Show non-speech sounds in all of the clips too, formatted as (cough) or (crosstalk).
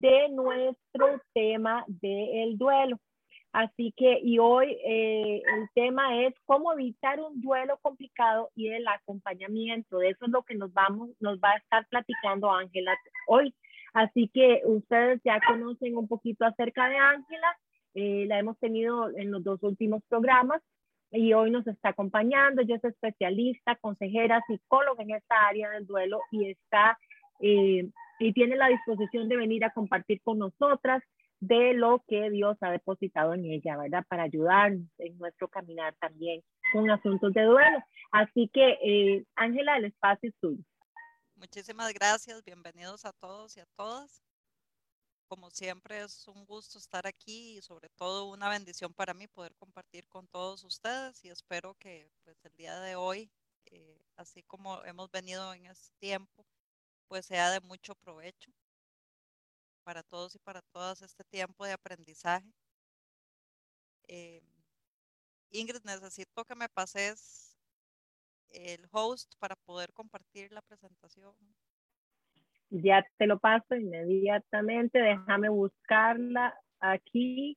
de nuestro tema del duelo. Así que, y hoy eh, el tema es cómo evitar un duelo complicado y el acompañamiento. De eso es lo que nos vamos, nos va a estar platicando Ángela hoy. Así que ustedes ya conocen un poquito acerca de Ángela, eh, la hemos tenido en los dos últimos programas y hoy nos está acompañando. Ella es especialista, consejera, psicóloga en esta área del duelo y está eh, y tiene la disposición de venir a compartir con nosotras de lo que Dios ha depositado en ella, ¿verdad? Para ayudarnos en nuestro caminar también con asuntos de duelo. Así que, eh, Ángela, el espacio es tuyo. Muchísimas gracias, bienvenidos a todos y a todas. Como siempre es un gusto estar aquí y sobre todo una bendición para mí poder compartir con todos ustedes y espero que pues el día de hoy, eh, así como hemos venido en este tiempo, pues sea de mucho provecho para todos y para todas este tiempo de aprendizaje. Eh, Ingrid, necesito que me pases el host para poder compartir la presentación. Ya te lo paso inmediatamente. Déjame buscarla aquí.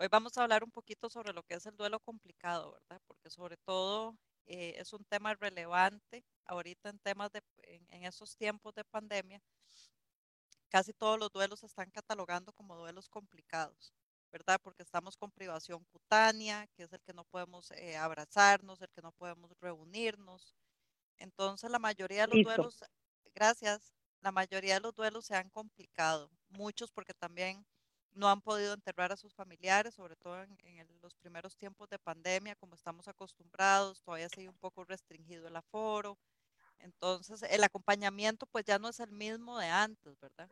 Hoy vamos a hablar un poquito sobre lo que es el duelo complicado, ¿verdad? Porque sobre todo eh, es un tema relevante ahorita en temas de, en, esos tiempos de pandemia. Casi todos los duelos se están catalogando como duelos complicados. ¿verdad? Porque estamos con privación cutánea, que es el que no podemos eh, abrazarnos, el que no podemos reunirnos. Entonces, la mayoría de los duelos, gracias, la mayoría de los duelos se han complicado, muchos porque también no han podido enterrar a sus familiares, sobre todo en, los primeros tiempos de pandemia, como estamos acostumbrados, todavía sigue un poco restringido el aforo. Entonces, el acompañamiento pues ya no es el mismo de antes, ¿verdad?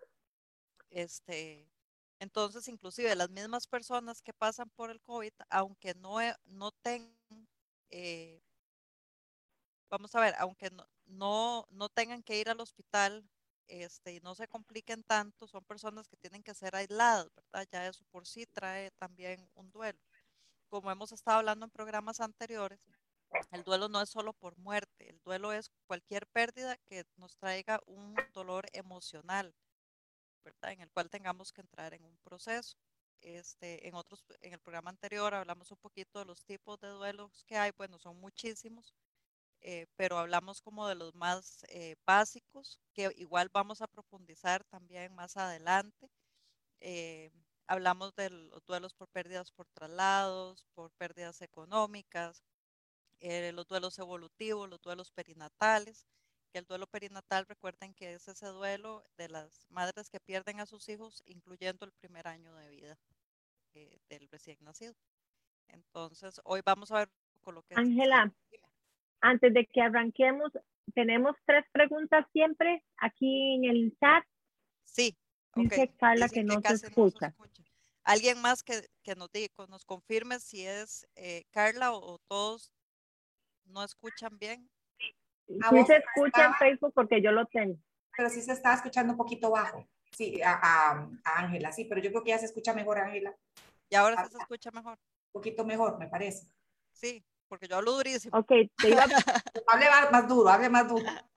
Este, entonces, inclusive las mismas personas que pasan por el COVID, aunque no, no tengan, eh, vamos a ver, aunque no, no, tengan que ir al hospital este, y no se compliquen tanto, son personas que tienen que ser aisladas, ¿verdad? Ya eso por sí trae también un duelo. Como hemos estado hablando en programas anteriores, el duelo no es solo por muerte, el duelo es cualquier pérdida que nos traiga un dolor emocional, en el cual tengamos que entrar en un proceso. Este, en otros, en el programa anterior hablamos un poquito de los tipos de duelos que hay, bueno, son muchísimos, eh, pero hablamos como de los más eh, básicos, que igual vamos a profundizar también más adelante. Eh, hablamos de los duelos por pérdidas por traslados, por pérdidas económicas, los duelos evolutivos, los duelos perinatales, que el duelo perinatal, recuerden que es ese duelo de las madres que pierden a sus hijos, incluyendo el primer año de vida eh, del recién nacido. Entonces, hoy vamos a ver con lo que... Ángela, antes de que arranquemos, tenemos tres preguntas siempre aquí en el chat. Sí. Dice Carla que, no, se escucha. Alguien más que, que nos, nos confirme si es eh, Carla o, o todos no escuchan bien. Sí se escucha en Facebook porque yo lo tengo. Pero sí se está escuchando un poquito bajo. Sí, a Ángela, sí, pero yo creo que ya se escucha mejor, Ángela. Y ahora sí se escucha mejor. Un poquito mejor, me parece. Sí, porque yo hablo durísimo. Ok, te iba a... (laughs) hable más, duro, hable más duro. (laughs)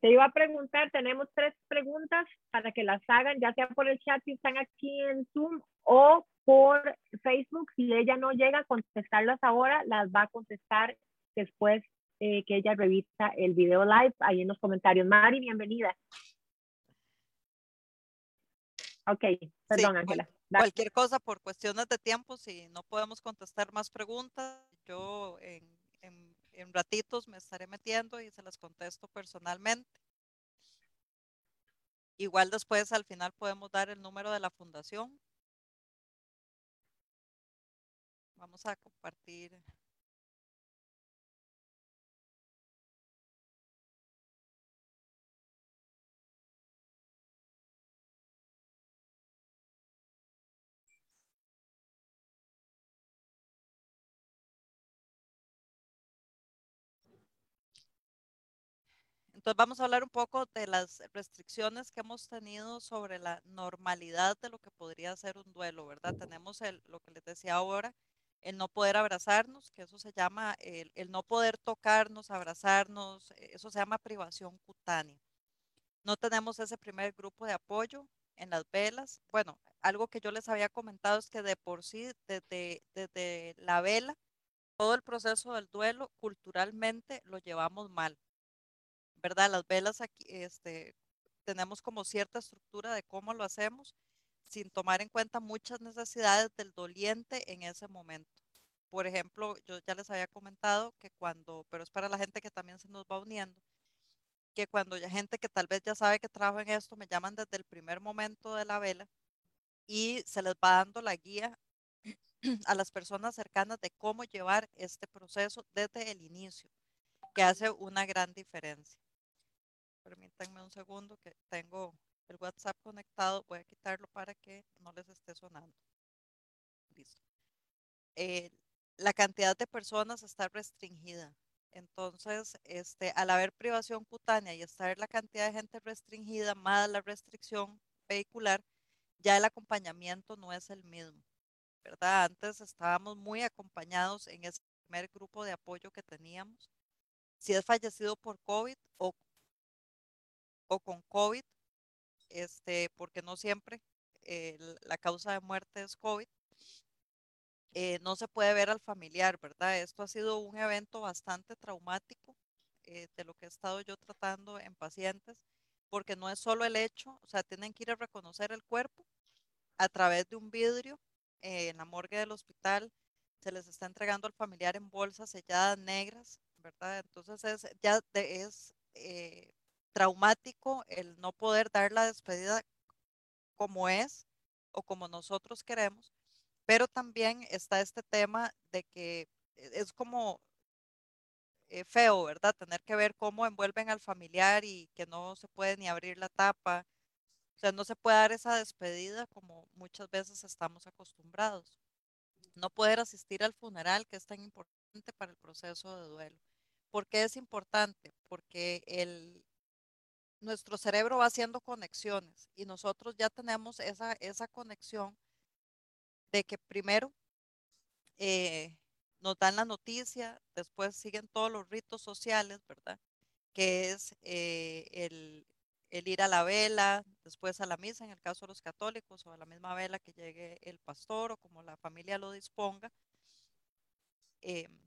Te iba a preguntar, tenemos tres preguntas para que las hagan, ya sea por el chat si están aquí en Zoom o por Facebook. Si ella no llega a contestarlas ahora, las va a contestar después eh, que ella revisa el video live ahí en los comentarios. Mari, bienvenida. Ok, perdón, Ángela. Cualquier cosa por cuestiones de tiempo, si no podemos contestar más preguntas, yo en, en, en ratitos me estaré metiendo y se las contesto personalmente. Igual después al final podemos dar el número de la fundación. Vamos a compartir Entonces vamos a hablar un poco de las restricciones que hemos tenido sobre la normalidad de lo que podría ser un duelo, ¿verdad? Tenemos el, lo que les decía ahora, el no poder abrazarnos, que eso se llama el, el, no poder tocarnos, abrazarnos, eso se llama privación cutánea. No tenemos ese primer grupo de apoyo en las velas. Bueno, algo que yo les había comentado es que de por sí, desde, desde la vela, todo el proceso del duelo culturalmente lo llevamos mal. ¿Verdad? Las velas aquí, este, tenemos como cierta estructura de cómo lo hacemos sin tomar en cuenta muchas necesidades del doliente en ese momento. Por ejemplo, yo ya les había comentado que cuando, pero es para la gente que también se nos va uniendo, que cuando hay gente que tal vez ya sabe que trabajo en esto, me llaman desde el primer momento de la vela y se les va dando la guía (clears throat) a las personas cercanas de cómo llevar este proceso desde el inicio, que hace una gran diferencia. Permítanme un segundo que tengo el WhatsApp conectado. Voy a quitarlo para que no les esté sonando. Listo. Eh, la cantidad de personas está restringida. Entonces, este, al haber privación cutánea y estar la cantidad de gente restringida, más la restricción vehicular, ya el acompañamiento no es el mismo, ¿verdad? Antes estábamos muy acompañados en ese primer grupo de apoyo que teníamos. Si es fallecido por COVID o, o con COVID, este, porque no siempre eh, la causa de muerte es COVID, eh, no se puede ver al familiar, ¿verdad? Esto ha sido un evento bastante traumático eh, de lo que he estado yo tratando en pacientes, porque no es solo el hecho, o sea, tienen que ir a reconocer el cuerpo a través de un vidrio en la morgue del hospital, se les está entregando al familiar en bolsas selladas negras, ¿verdad? Entonces es, ya es traumático el no poder dar la despedida como es o como nosotros queremos, pero también está este tema de que es como eh, feo, ¿verdad? Tener que ver cómo envuelven al familiar y que no se puede ni abrir la tapa. O sea, no se puede dar esa despedida como muchas veces estamos acostumbrados. No poder asistir al funeral, que es tan importante para el proceso de duelo. ¿Por qué es importante? Porque el, nuestro cerebro va haciendo conexiones y nosotros ya tenemos esa, esa conexión de que primero eh, nos dan la noticia, después siguen todos los ritos sociales, ¿verdad? Que es eh, el, ir a la vela, después a la misa, en el caso de los católicos, o a la misma vela que llegue el pastor o como la familia lo disponga. Em,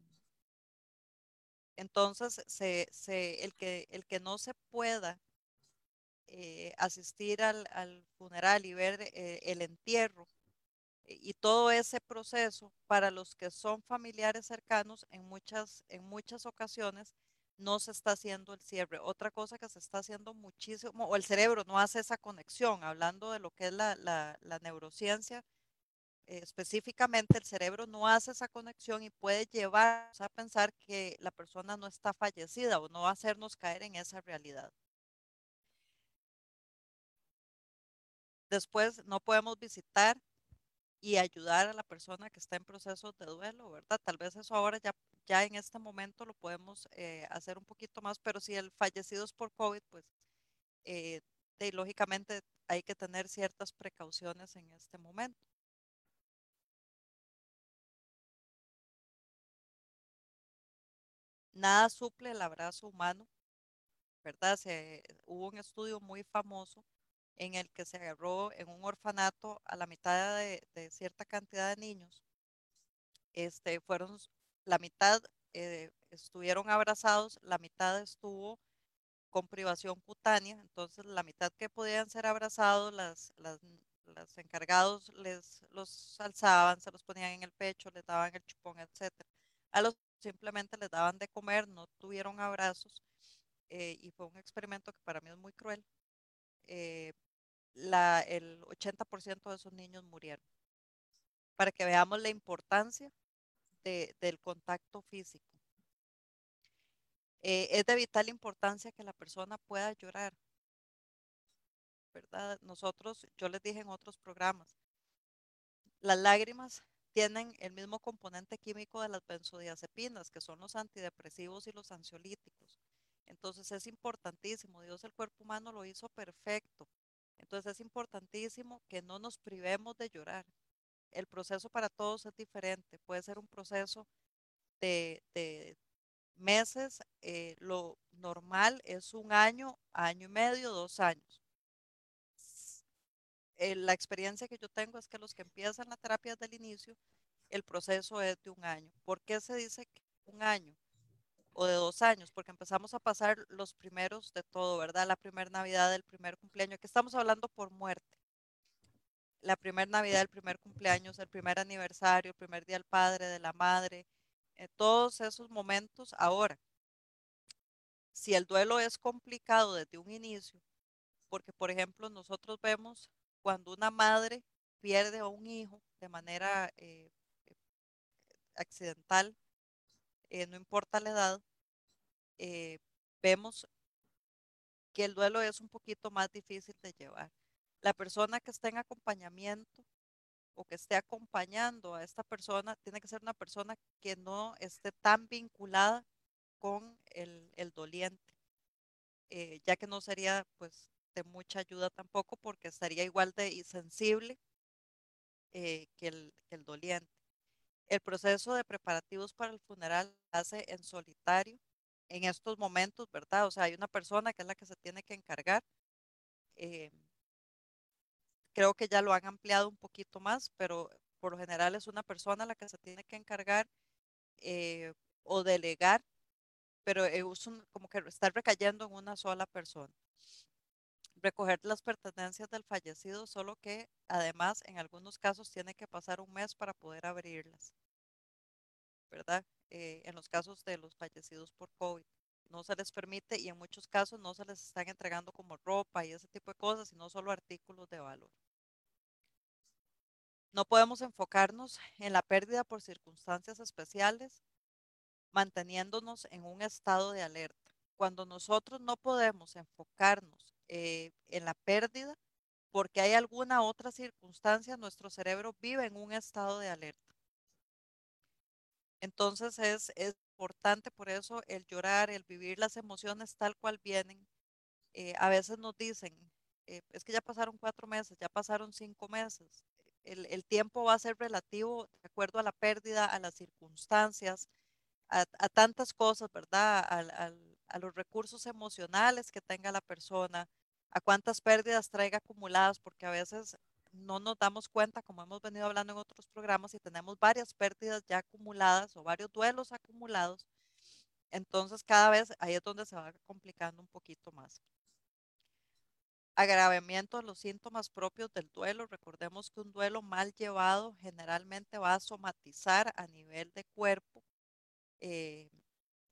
entonces, el, que, el que no se pueda eh, asistir al, funeral y ver eh, el entierro eh, y todo ese proceso para los que son familiares cercanos en muchas, en muchas ocasiones no se está haciendo el cierre. Otra cosa que se está haciendo muchísimo, o el cerebro no hace esa conexión, hablando de lo que es la, la, neurociencia, específicamente el cerebro no hace esa conexión y puede llevar a pensar que la persona no está fallecida o no hacernos caer en esa realidad. Después no podemos visitar y ayudar a la persona que está en proceso de duelo, ¿verdad? Tal vez eso ahora ya, ya en este momento lo podemos eh, hacer un poquito más, pero si el fallecido es por COVID, pues eh, lógicamente hay que tener ciertas precauciones en este momento. Nada suple el abrazo humano, ¿verdad? Se, hubo un estudio muy famoso en el que se agarró en un orfanato a la mitad de, cierta cantidad de niños. Este, fueron, la mitad eh, estuvieron abrazados, la mitad estuvo con privación cutánea, entonces la mitad que podían ser abrazados, las, las, encargados les los alzaban, se los ponían en el pecho, les daban el chupón, etc. A los simplemente les daban de comer, no tuvieron abrazos eh, y fue un experimento que para mí es muy cruel, eh, la, el 80% de esos niños murieron. Para que veamos la importancia de, del contacto físico. Eh, es de vital importancia que la persona pueda llorar. ¿Verdad? Nosotros, yo les dije en otros programas, las lágrimas tienen el mismo componente químico de las benzodiazepinas, que son los antidepresivos y los ansiolíticos. Entonces es importantísimo, Dios el cuerpo humano lo hizo perfecto. Entonces es importantísimo que no nos privemos de llorar, el proceso para todos es diferente. Puede ser un proceso de, meses, eh, lo normal es un año, año y medio, dos años. Eh, la experiencia que yo tengo es que los que empiezan la terapia desde el inicio, el proceso es de un año. ¿Por qué se dice un año? O de dos años, porque empezamos a pasar los primeros de todo, ¿verdad? La primera Navidad, el primer cumpleaños, que estamos hablando por muerte. La primera Navidad, el primer cumpleaños, el primer aniversario, el primer día del padre, de la madre, eh, todos esos momentos ahora. Si el duelo es complicado desde un inicio, porque por ejemplo nosotros vemos cuando una madre pierde a un hijo de manera eh, accidental, eh, no importa la edad, eh, vemos que el duelo es un poquito más difícil de llevar. La persona que esté en acompañamiento o que esté acompañando a esta persona tiene que ser una persona que no esté tan vinculada con el, doliente, eh, ya que no sería pues de mucha ayuda tampoco porque estaría igual de sensible que, el, que el doliente. El proceso de preparativos para el funeral hace en solitario en estos momentos, ¿verdad? O sea, hay una persona que es la que se tiene que encargar. Eh, creo que ya lo han ampliado un poquito más, pero por lo general es una persona la que se tiene que encargar eh, o delegar, pero es como que está recayendo en una sola persona. Recoger las pertenencias del fallecido, solo que además en algunos casos tiene que pasar un mes para poder abrirlas. ¿verdad? Eh, en los casos de los fallecidos por COVID. No se les permite y en muchos casos no se les están entregando como ropa y ese tipo de cosas, sino solo artículos de valor. No podemos enfocarnos en la pérdida por circunstancias especiales, manteniéndonos en un estado de alerta. Cuando nosotros no podemos enfocarnos eh, en la pérdida, porque hay alguna otra circunstancia, nuestro cerebro vive en un estado de alerta. Entonces es, importante por eso el llorar, el vivir las emociones tal cual vienen. Eh, a veces nos dicen, eh, es que ya pasaron cuatro meses, ya pasaron cinco meses. El, tiempo va a ser relativo de acuerdo a la pérdida, a las circunstancias, a, tantas cosas, ¿verdad? a los recursos emocionales que tenga la persona, a cuántas pérdidas traiga acumuladas, porque a veces no nos damos cuenta, como hemos venido hablando en otros programas, y tenemos varias pérdidas ya acumuladas o varios duelos acumulados, entonces cada vez ahí es donde se va complicando un poquito más. Agravamiento de los síntomas propios del duelo. Recordemos que un duelo mal llevado generalmente va a somatizar a nivel de cuerpo. Eh,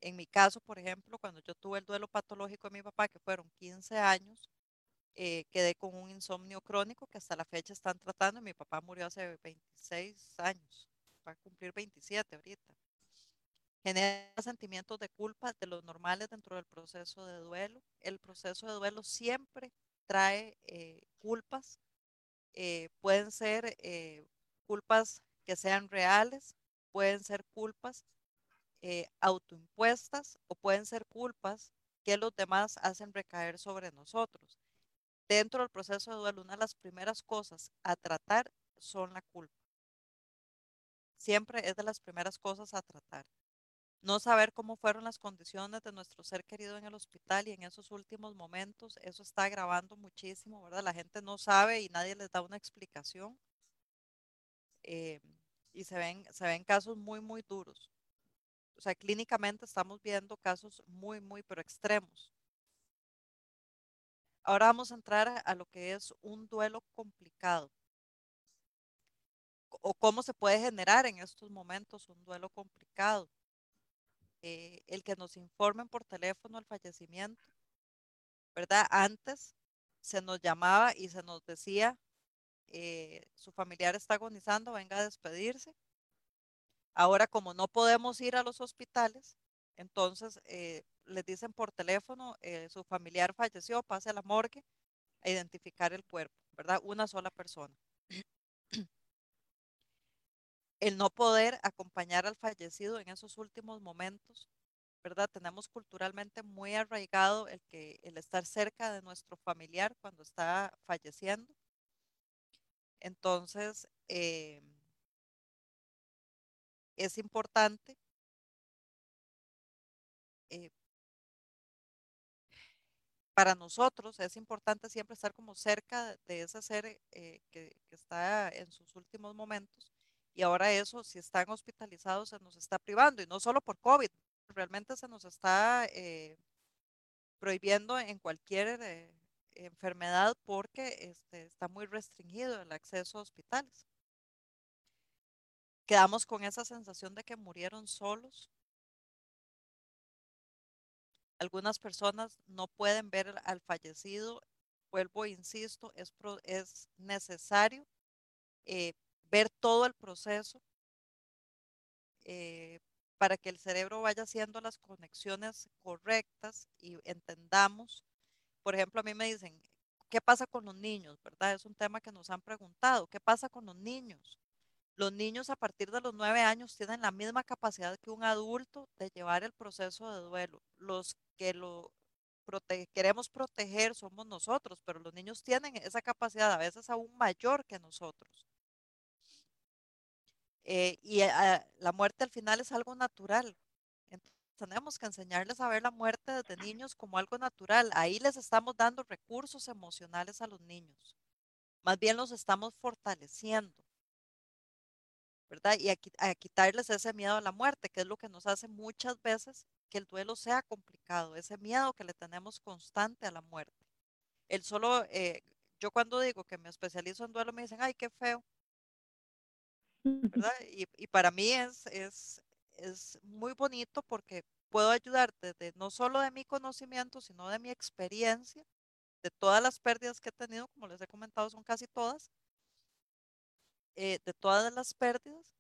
en mi caso, por ejemplo, cuando yo tuve el duelo patológico de mi papá, que fueron 15 años, eh, quedé con un insomnio crónico que hasta la fecha están tratando. Mi papá murió hace 26 años, va a cumplir 27 ahorita. Genera sentimientos de culpa de los normales dentro del proceso de duelo. El proceso de duelo siempre trae eh, culpas. Eh, pueden ser culpas que sean reales, pueden ser culpas autoimpuestas o pueden ser culpas que los demás hacen recaer sobre nosotros dentro del proceso de duelo, una de las primeras cosas a tratar son la culpa. Siempre es de las primeras cosas a tratar. No saber cómo fueron las condiciones de nuestro ser querido en el hospital y en esos últimos momentos, eso está agravando muchísimo, ¿verdad? La gente no sabe y nadie les da una explicación. Eh, y se ven, se ven casos muy, muy duros. O sea, clínicamente estamos viendo casos muy, muy, pero extremos. Ahora vamos a entrar a, lo que es un duelo complicado o cómo se puede generar en estos momentos un duelo complicado. Eh, el que nos informen por teléfono el fallecimiento, ¿verdad? Antes se nos llamaba y se nos decía, eh, su familiar está agonizando, venga a despedirse. Ahora, como no podemos ir a los hospitales, entonces eh, les dicen por teléfono, eh, su familiar falleció, pase a la morgue a identificar el cuerpo, ¿verdad? Una sola persona. (clears throat) el no poder acompañar al fallecido en esos últimos momentos, ¿verdad? Tenemos culturalmente muy arraigado el que el estar cerca de nuestro familiar cuando está falleciendo. Entonces, eh, es importante eh, para nosotros es importante siempre estar como cerca de ese ser eh, que, está en sus últimos momentos. Y ahora eso, si están hospitalizados, se nos está privando. Y no solo por COVID, realmente se nos está eh, prohibiendo en cualquier eh, enfermedad porque este, está muy restringido el acceso a hospitales. Quedamos con esa sensación de que murieron solos. Algunas personas no pueden ver al fallecido. Vuelvo, insisto, es, es necesario eh, ver todo el proceso eh, para que el cerebro vaya haciendo las conexiones correctas y entendamos. Por ejemplo, a mí me dicen, ¿qué pasa con los niños? ¿Verdad? Es un tema que nos han preguntado. ¿Qué pasa con los niños? Los niños a partir de los nueve años tienen la misma capacidad que un adulto de llevar el proceso de duelo. Los que lo queremos proteger somos nosotros, pero los niños tienen esa capacidad a veces aún mayor que nosotros. Eh, y ah, la muerte al final es algo natural. Entonces, tenemos que enseñarles a ver la muerte desde niños como algo natural. Ahí les estamos dando recursos emocionales a los niños. Más bien los estamos fortaleciendo. ¿Verdad? Y a, a quitarles ese miedo a la muerte, que es lo que nos hace muchas veces que el duelo sea complicado, ese miedo que le tenemos constante a la muerte. El solo, eh, yo cuando digo que me especializo en duelo me dicen, ay, qué feo. (laughs) Y, y, para mí es, es, es muy bonito porque puedo ayudar desde no solo de mi conocimiento, sino de mi experiencia, de todas las pérdidas que he tenido, como les he comentado, son casi todas, eh, de todas las pérdidas,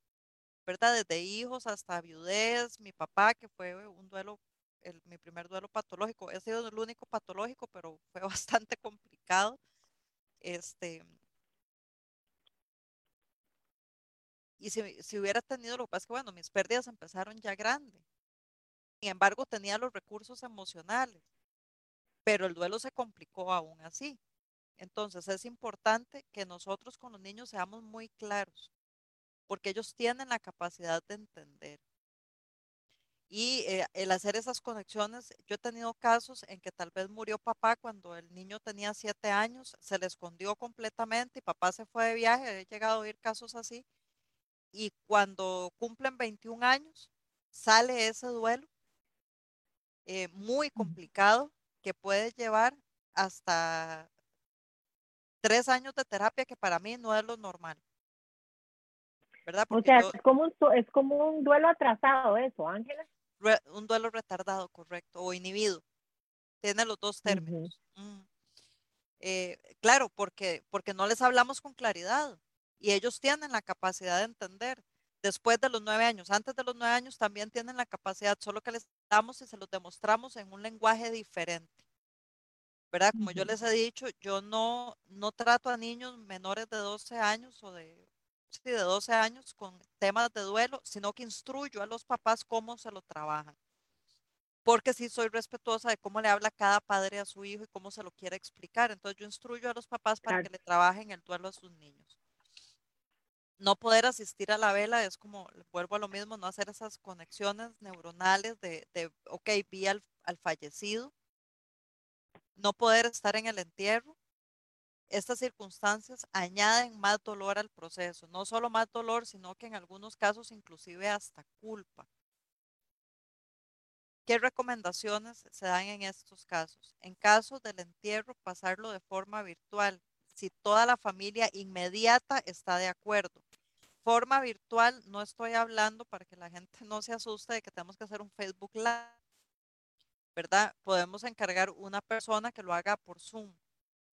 ¿verdad? Desde hijos hasta viudez, mi papá, que fue un duelo, el, mi primer duelo patológico, he sido el único patológico, pero fue (laughs) bastante complicado. Este, Y si, hubiera tenido, lo que pasa es que, bueno, mis pérdidas empezaron ya grandes. Sin embargo, tenía los recursos emocionales, pero el duelo se complicó aún así. Entonces, es importante que nosotros con los niños seamos muy claros, porque ellos tienen la capacidad de entender. Y eh, el hacer esas conexiones, yo he tenido casos en que tal vez murió papá cuando el niño tenía siete años, se le escondió completamente y papá se fue de viaje, he llegado a oír casos así, y cuando cumplen 21 años sale ese duelo eh, muy complicado que puede llevar hasta tres años de terapia, que para mí no es lo normal. ¿Verdad? o sea, es, como un, es como un duelo atrasado eso, Ángela. un duelo retardado, correcto, o inhibido. Tiene los dos términos. Mm. Eh, claro, porque, porque no les hablamos con claridad y ellos tienen la capacidad de entender. Después de los nueve años, antes de los nueve años también tienen la capacidad, solo que les damos y se los demostramos en un lenguaje diferente. ¿Verdad? Como yo les he dicho, yo no, no trato a niños menores de 12 años o de, sí, de 12 años con temas de duelo, sino que instruyo a los papás cómo se lo trabajan. Porque sí soy respetuosa de cómo le habla cada padre a su hijo y cómo se lo quiere explicar. Entonces yo instruyo a los papás para que le trabajen el duelo a sus niños no poder asistir a la vela es como, vuelvo a lo mismo, no hacer esas conexiones neuronales de, de ok, vi al, al, fallecido, no poder estar en el entierro. Estas circunstancias añaden más dolor al proceso, no solo más dolor, sino que en algunos casos inclusive hasta culpa. ¿Qué recomendaciones se dan en estos casos? En caso del entierro, pasarlo de forma virtual, si toda la familia inmediata está de acuerdo. Forma virtual, no estoy hablando para que la gente (laughs) no se asuste de que tenemos que hacer un Facebook Live, Podemos encargar una persona que lo haga por Zoom,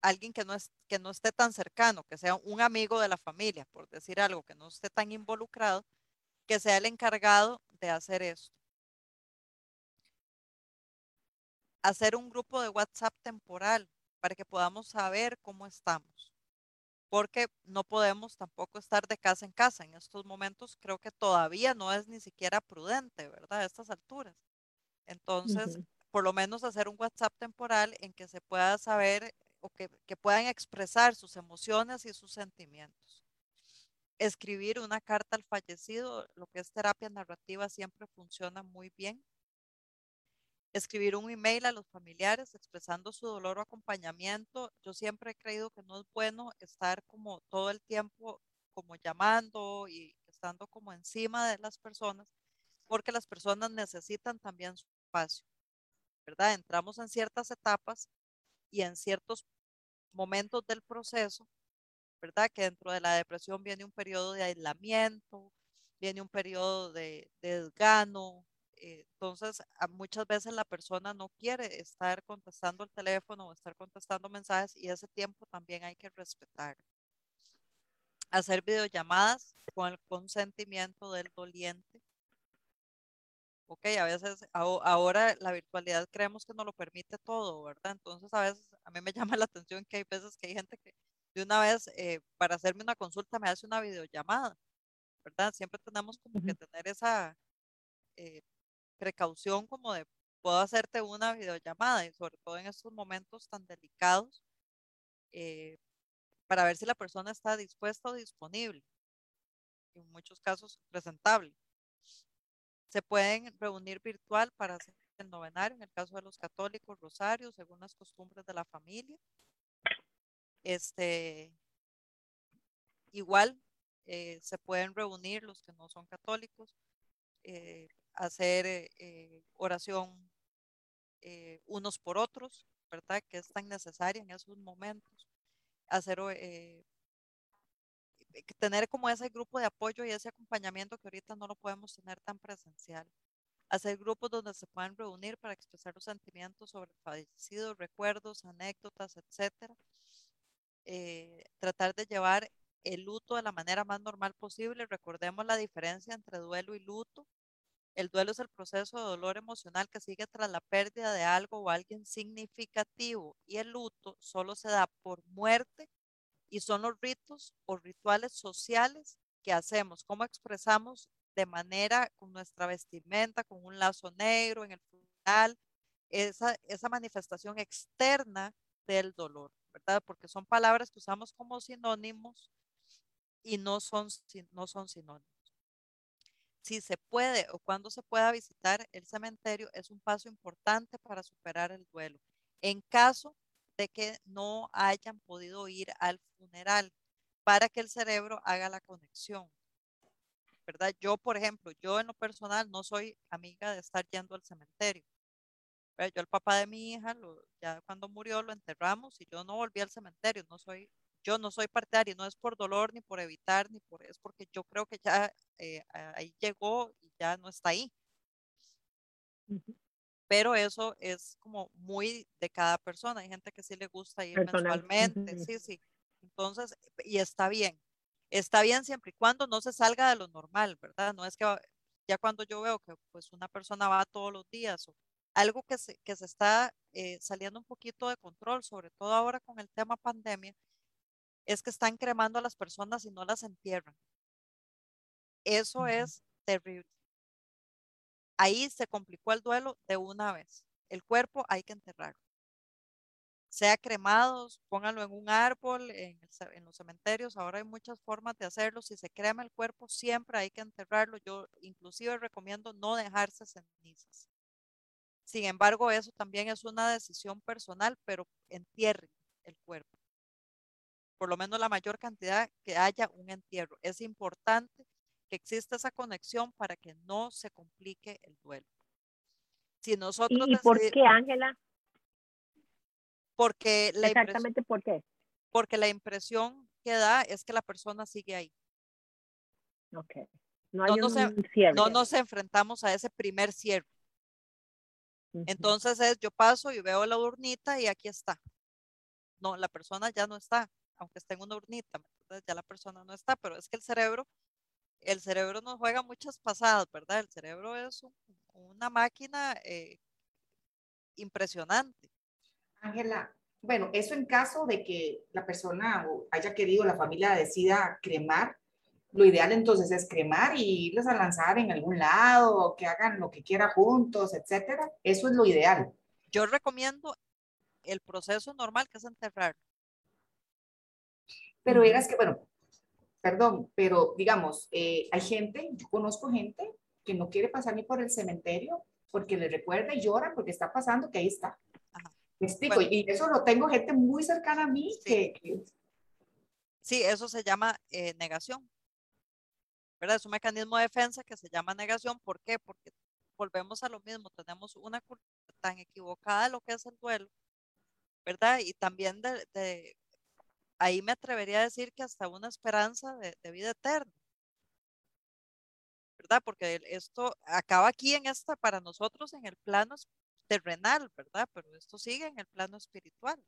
alguien que no, es, que no esté tan cercano, que sea un amigo de la familia, por decir algo, que no esté tan involucrado, que sea el encargado de hacer esto. Hacer un grupo de WhatsApp temporal para que podamos saber cómo estamos. Porque no podemos tampoco estar de casa en casa. En estos momentos creo que todavía no es ni siquiera prudente, ¿verdad? A estas alturas. Entonces, por lo menos hacer un WhatsApp temporal en que se pueda saber o que, que puedan expresar sus emociones y sus sentimientos. escribir una carta al fallecido, lo que es terapia narrativa, siempre funciona muy bien. Escribir un email a los familiares expresando su dolor o acompañamiento. Yo siempre he creído que no es bueno estar como todo el tiempo como llamando y estando como encima de las personas, porque las personas necesitan también su espacio, ¿verdad? Entramos en ciertas etapas y en ciertos momentos del proceso ¿verdad? Que dentro de la depresión viene un periodo de aislamiento, viene un periodo de, desgano. Eh, entonces, muchas veces la persona no quiere estar contestando el teléfono o estar contestando mensajes y ese tiempo también hay que respetar. Hacer videollamadas con el consentimiento del doliente. Ok, a veces, ahora la virtualidad creemos que nos lo permite todo, ¿verdad? Entonces, a veces, a mí me (laughs) llama la atención que hay veces que hay gente que de una vez eh, para hacerme una consulta me hace una videollamada, ¿verdad? Siempre tenemos como que tener esa eh, precaución como de puedo hacerte una videollamada y sobre todo en estos momentos tan delicados eh, para ver si la persona está dispuesta o disponible. En muchos casos presentable. Se pueden reunir virtual para hacer el novenario, en el caso de los católicos, rosarios, según las costumbres de la familia. Este, igual eh, se pueden reunir los que no son católicos, eh, hacer eh, oración unos por otros, ¿verdad? Que es tan necesaria en esos momentos. Hacer, tener como ese grupo de apoyo y ese acompañamiento que ahorita no lo podemos tener tan presencial. Hacer grupos donde se puedan reunir para expresar los sentimientos sobre el fallecido, recuerdos, anécdotas, etcétera eh, tratar de llevar el luto de la manera más normal posible. Recordemos la diferencia entre duelo y luto. El duelo es el proceso de dolor emocional que sigue tras la pérdida de algo o alguien significativo y el luto solo se da por muerte y son los ritos o rituales sociales que hacemos, cómo expresamos de manera con nuestra vestimenta, con un lazo negro en el funeral, esa, esa manifestación externa del dolor. ¿verdad? Porque son palabras que usamos como sinónimos y no son, no son sinónimos. Si se puede o cuando se pueda visitar el cementerio es un paso importante para superar el duelo. En caso de que no hayan podido ir al funeral para que el cerebro haga la conexión. ¿Verdad? Yo, por ejemplo, yo en lo personal no soy amiga de estar yendo al cementerio. Yo el papá de mi hija, ya cuando murió lo enterramos y yo no volví al cementerio, no soy, yo no soy partidario, no es por dolor ni por evitar, ni por, es porque yo creo que ya eh, ahí llegó y ya no está ahí. Pero eso es como muy de cada persona. Hay gente que sí le gusta ir mensualmente, sí, sí. Entonces, y está bien. Está bien siempre y cuando no se salga de lo normal, ¿verdad? No es que ya cuando yo veo que pues una persona va todos los días o algo que se, que se está eh, saliendo un poquito de control, sobre todo ahora con el tema pandemia, es que están cremando a las personas y no las entierran. Eso es terrible. Ahí se complicó el duelo de una vez. El cuerpo hay que enterrarlo. Sea cremados, pónganlo en un árbol, en, los cementerios. Ahora hay muchas formas de hacerlo. Si se crema el cuerpo, siempre hay que enterrarlo. Yo inclusive recomiendo no dejarse cenizas. Sin embargo, eso también es una decisión personal, pero entierre el cuerpo. Por lo menos la mayor cantidad que haya un entierro. Es importante que exista esa conexión para que no se complique el duelo. Si nosotros ¿Y por qué, Ángela? Porque la Exactamente por qué. Porque la impresión que da es que la persona sigue ahí. Ok. No, hay un cierre. no nos enfrentamos a ese primer cierre. Entonces es, yo paso y veo la urnita y aquí está. No, la persona ya no está, aunque esté en una urnita, ya la persona no está, pero es que el cerebro, el cerebro nos juega muchas pasadas, ¿verdad? El cerebro es una máquina eh, impresionante. Ángela, bueno, eso en caso de que la persona haya querido, la familia decida cremar, lo ideal entonces es cremar y irles a lanzar en algún lado, que hagan lo que quieran juntos, etcétera. Eso es lo ideal. Yo recomiendo el proceso normal que es enterrar. Pero verás que, bueno, perdón, pero digamos, eh, hay gente, yo conozco gente que no quiere pasar ni por el cementerio porque le recuerda y llora porque está pasando que ahí está. Me explico, y eso lo tengo gente muy cercana a mí que, Sí, eso se llama eh, negación. ¿Verdad? Es un mecanismo de defensa que se llama negación. ¿Por qué? Porque volvemos a lo mismo. Tenemos una cultura tan equivocada de lo que es el duelo, ¿verdad? Y también de, ahí me atrevería a decir que hasta una esperanza de, de vida eterna. ¿verdad? Porque esto acaba aquí en esta, para nosotros en el plano terrenal, ¿verdad? Pero esto sigue en el plano espiritual.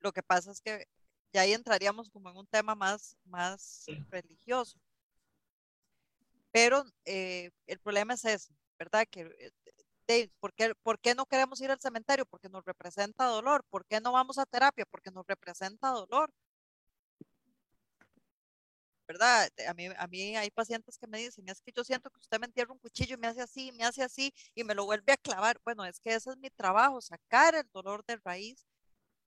Lo que pasa es que ya ahí entraríamos como en un tema más, más religioso. Pero eh, el problema es ese, ¿verdad? Que, eh, ¿por, qué, ¿Por qué no queremos ir al cementerio? Porque nos representa dolor. ¿Por qué no vamos a terapia? Porque nos representa dolor. ¿verdad? A mí, a mí hay pacientes que me dicen, es que yo siento que usted me entierra un cuchillo y me hace así, me hace así y me lo vuelve a clavar. Bueno, es que ese es mi trabajo, sacar el dolor de raíz,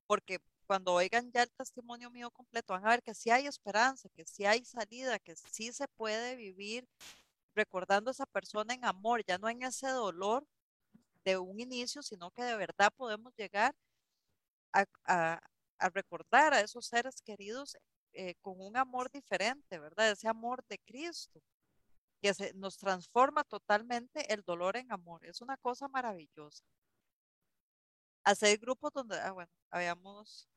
porque cuando oigan ya el testimonio mío completo, van a ver que sí hay esperanza, que sí hay salida, que sí se puede vivir recordando a esa persona en amor, ya no en ese dolor de un inicio, sino que de verdad podemos llegar a, a, recordar a esos seres queridos eh, con un amor diferente, ¿verdad? Ese amor de Cristo, que se, nos transforma totalmente el dolor en amor. Es una cosa maravillosa. Hacer grupos donde, ah, bueno, habíamos...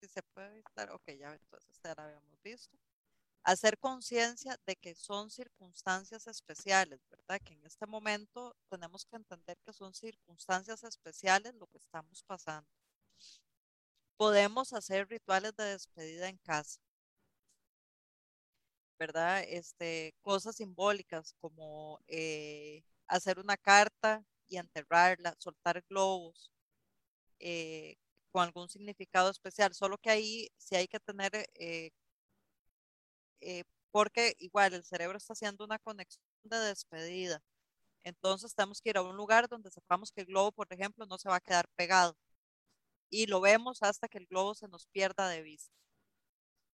Si se puede evitar, ok, ya entonces ya la habíamos visto. Hacer conciencia de que son circunstancias especiales, ¿verdad? Que en este momento tenemos que entender que son circunstancias especiales lo que estamos pasando podemos hacer rituales de despedida en casa. ¿Verdad? Este, cosas simbólicas como eh, hacer una carta y enterrarla, soltar globos eh, con algún significado especial. Solo que ahí sí hay que tener, eh, porque igual el cerebro está haciendo una conexión de despedida. Entonces tenemos que ir a un lugar donde sepamos que el globo, por ejemplo, no se va a quedar pegado y lo vemos hasta que el globo se nos pierda de vista.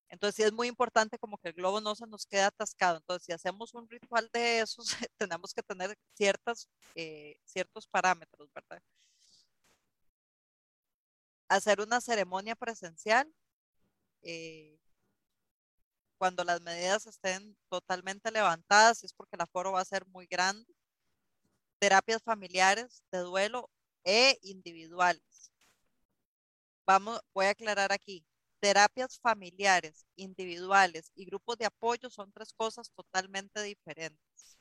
Entonces sí es muy importante como que el globo no se nos quede atascado. Entonces si hacemos un ritual de esos, (laughs) tenemos que tener ciertas, eh, ciertos parámetros, ¿verdad? Hacer una ceremonia presencial eh, cuando las medidas estén totalmente levantadas, es porque el aforo va a ser muy grande. Terapias familiares de duelo e individuales Vamos, voy a aclarar aquí. Terapias familiares, individuales y grupos de apoyo son tres cosas totalmente diferentes.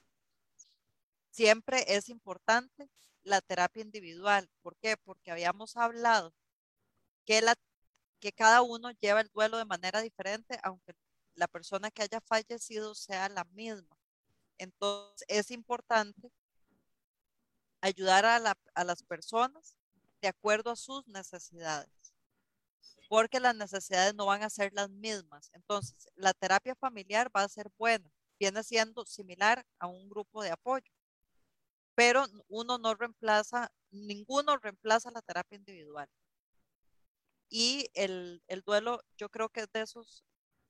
Siempre es importante la terapia individual. ¿Por qué? Porque habíamos hablado que, la, que cada uno lleva el duelo de manera diferente, aunque la persona que haya fallecido sea la misma. Entonces, es importante ayudar a, las personas de acuerdo a sus necesidades porque las necesidades no van a ser las mismas. Entonces, la terapia familiar va a ser buena, viene siendo similar a un grupo de apoyo, pero uno no reemplaza, ninguno reemplaza la terapia individual. Y el, el duelo, yo creo que es de esos,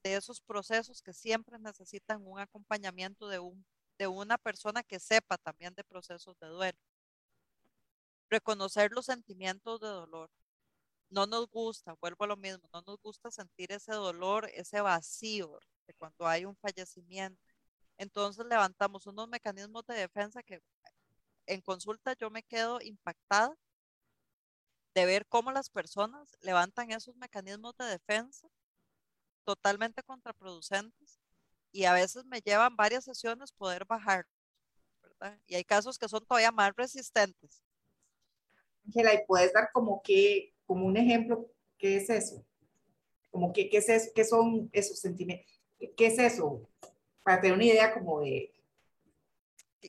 de esos procesos que siempre necesitan un acompañamiento de, un, de una persona que sepa también de procesos de duelo. Reconocer los sentimientos de dolor no nos gusta, vuelvo a lo mismo, no nos gusta sentir ese dolor, ese vacío de cuando hay un fallecimiento. Entonces levantamos unos mecanismos de defensa que en consulta yo me quedo impactada de ver cómo las personas levantan esos mecanismos de defensa totalmente contraproducentes y a veces me llevan varias sesiones poder bajar, ¿verdad? Y hay casos que son todavía más resistentes. Ángela, ¿y puedes dar como que como un ejemplo, ¿qué es eso? Como que, ¿qué, es eso? ¿Qué son esos sentimientos? ¿Qué es eso? Para tener una idea como de...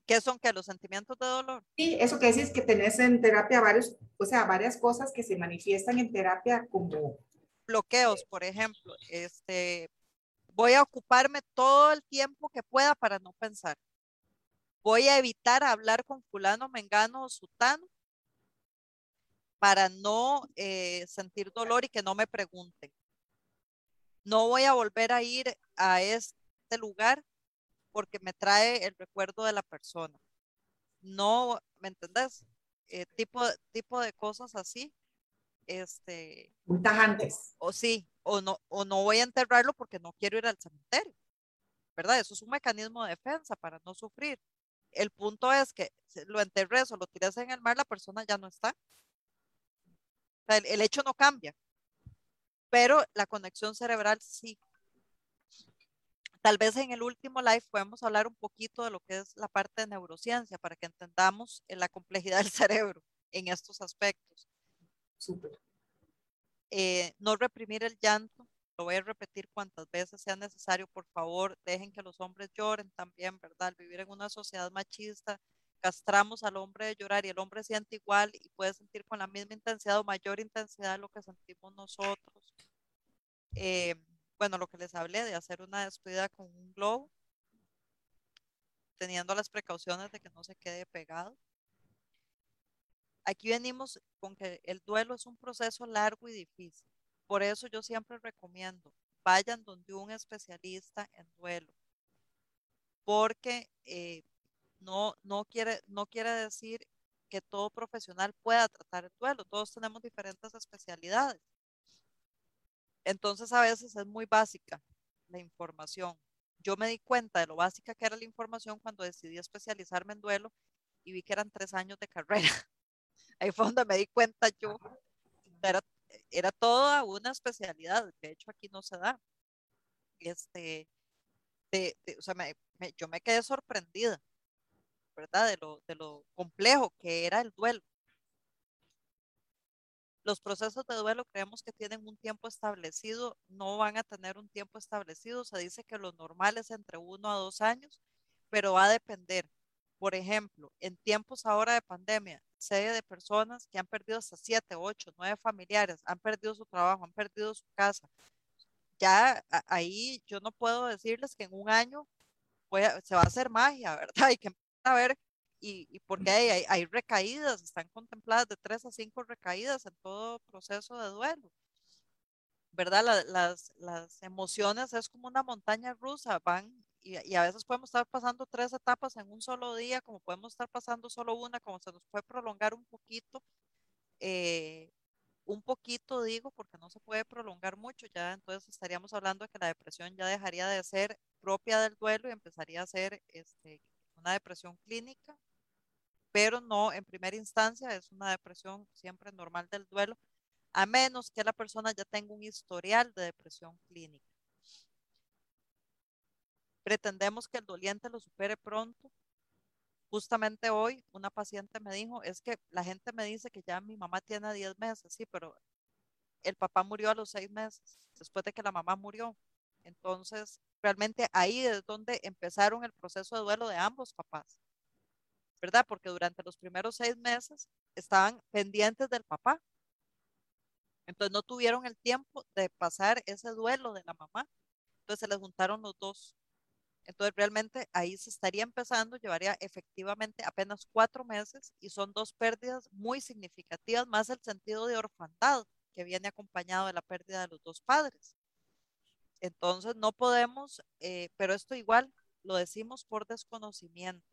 ¿Qué son que los sentimientos de dolor? Sí, eso que decís que tenés en terapia varios, o sea, varias cosas que se manifiestan en terapia como... Bloqueos, por ejemplo. Este, voy a ocuparme todo el tiempo que pueda para no pensar. Voy a evitar hablar con fulano, mengano o sutano para no eh, sentir dolor y que no me pregunten. No voy a volver a ir a este lugar porque me trae el recuerdo de la persona. No, ¿me entendés? Eh, tipo, tipo de cosas así. Este, tajantes. O, sí, o no, o no voy a enterrarlo porque no quiero ir al cementerio. ¿Verdad? Eso es un mecanismo de defensa para no sufrir. El punto es que lo enterres o lo tires en el mar, la persona ya no está. el hecho no cambia, pero la conexión cerebral sí. Tal vez en el último live podemos hablar un poquito de lo que es la parte de neurociencia para que entendamos la complejidad del (laughs) cerebro en estos aspectos. Eh, no reprimir el llanto, lo voy a repetir cuantas veces sea necesario, por favor, dejen que los hombres lloren también, ¿verdad? vivir en una sociedad machista, castramos al hombre de llorar y el hombre siente igual y puede sentir con la misma intensidad o mayor intensidad lo que sentimos nosotros. Eh, bueno, lo que les hablé de hacer una despedida con un globo, teniendo las precauciones de que no se quede pegado. Aquí venimos con que el duelo es un proceso largo y difícil. Por eso yo siempre recomiendo, vayan donde un especialista en duelo, porque eh, no, no, quiere, no quiere decir que todo profesional pueda tratar el duelo. Todos tenemos diferentes especialidades. Entonces a veces es muy básica la información. Yo me di cuenta de lo básica que era la información cuando decidí especializarme en duelo y vi que eran tres años de carrera. (laughs) Ahí fue donde me di cuenta yo. Era, era toda una especialidad. De hecho, aquí no se da. Este, de, o sea, yo me quedé sorprendida, ¿verdad? De lo, de lo complejo que era el duelo. Los procesos de duelo creemos que tienen un tiempo establecido, no van a tener un tiempo establecido. Se dice que lo normal es entre uno a dos años, pero va a depender. Por ejemplo, en tiempos ahora de pandemia, sé de personas que han perdido hasta siete, ocho, nueve familiares, han perdido su trabajo, han perdido su casa. Ya ahí yo no puedo decirles que en un año se va a hacer magia, (laughs) ¿verdad? Hay que a ver y, porque hay, hay, recaídas, están contempladas de tres a cinco recaídas en todo proceso de duelo. ¿Verdad? las, las emociones es como una montaña rusa, van y, a veces podemos estar pasando tres etapas en un solo día, como podemos estar pasando solo una, como se nos puede prolongar un poquito. Eh, un poquito digo, porque no se puede prolongar mucho, ya entonces estaríamos hablando de que la depresión ya dejaría de ser propia del duelo y empezaría a ser este, una depresión clínica pero no en primera instancia, es una depresión siempre normal del duelo, a menos que la persona ya tenga un historial de depresión clínica. Pretendemos que el doliente lo supere pronto. Justamente hoy una paciente me dijo, es que la gente me dice que ya mi mamá tiene 10 meses, sí, pero el papá murió a los 6 meses, después de que la mamá murió. Entonces, realmente ahí es donde empezaron el proceso de duelo de ambos papás. ¿verdad? Porque durante los primeros seis meses estaban pendientes del papá. Entonces no tuvieron el tiempo de pasar ese duelo de la mamá. Entonces se les juntaron los dos. Entonces realmente ahí se estaría empezando, llevaría efectivamente apenas cuatro meses y son dos pérdidas muy significativas, más el sentido de orfandad que viene acompañado de la pérdida de los dos padres. Entonces no podemos, eh, pero esto igual lo decimos por desconocimiento.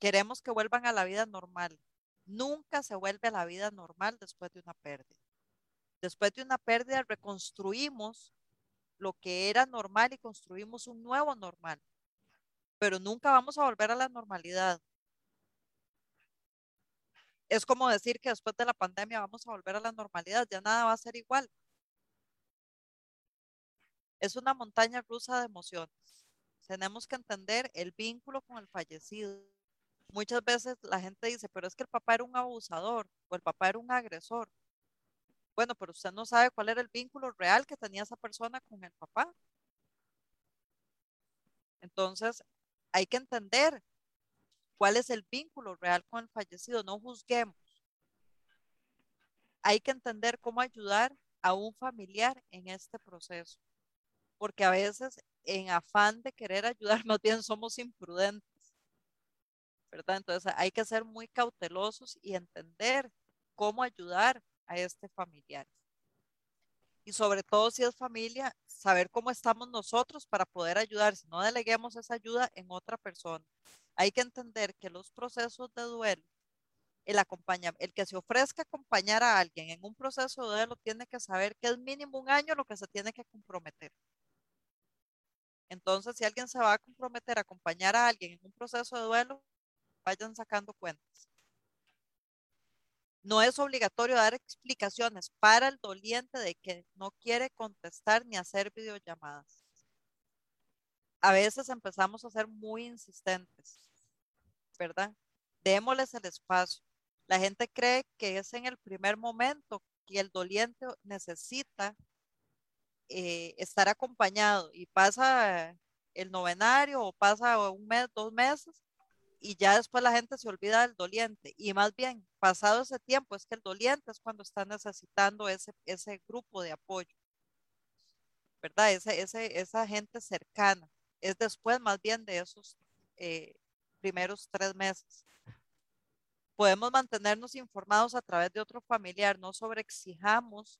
Queremos que vuelvan a la vida normal. Nunca se vuelve a la vida normal después de una pérdida. Después de una pérdida reconstruimos lo que era normal y construimos un nuevo normal. Pero nunca vamos a volver a la normalidad. Es como decir que después de la pandemia vamos a volver a la normalidad, ya nada va a ser igual. Es una montaña rusa de emociones. Tenemos que entender el vínculo con el fallecido, muchas veces la gente dice, pero es que el papá era un abusador o el papá era un agresor. Bueno, pero usted no sabe cuál era el vínculo real que tenía esa persona con el papá. Entonces, hay que entender cuál es el vínculo real con el fallecido, no juzguemos. Hay que entender cómo ayudar a un familiar en este proceso, porque a veces en afán de querer ayudar, (laughs) más bien somos imprudentes ¿verdad? Entonces hay que ser muy cautelosos y entender cómo ayudar a este familiar. Y sobre todo si es familia, saber cómo estamos nosotros para poder ayudar, si no deleguemos esa ayuda en otra persona. Hay que entender que los procesos de duelo, el, el que se ofrezca acompañar a alguien en un proceso de duelo tiene que saber que es mínimo un año lo que se tiene que comprometer. Entonces, si alguien se va a comprometer a acompañar a alguien en un proceso de duelo, vayan sacando cuentas. No es obligatorio dar explicaciones para el doliente de que no quiere contestar ni hacer videollamadas. A veces empezamos a ser muy insistentes, ¿verdad? Démosles el espacio. La gente cree que es en el primer momento que el doliente necesita eh, estar acompañado y pasa el novenario o pasa un mes, dos meses y ya después la gente se olvida del doliente. Y más bien, pasado ese tiempo, es que el doliente es cuando está necesitando ese, ese grupo de apoyo, ¿verdad? Ese, ese, esa gente cercana. Es después más bien de esos eh, primeros tres meses. Podemos mantenernos informados a través de otro familiar, no sobreexijamos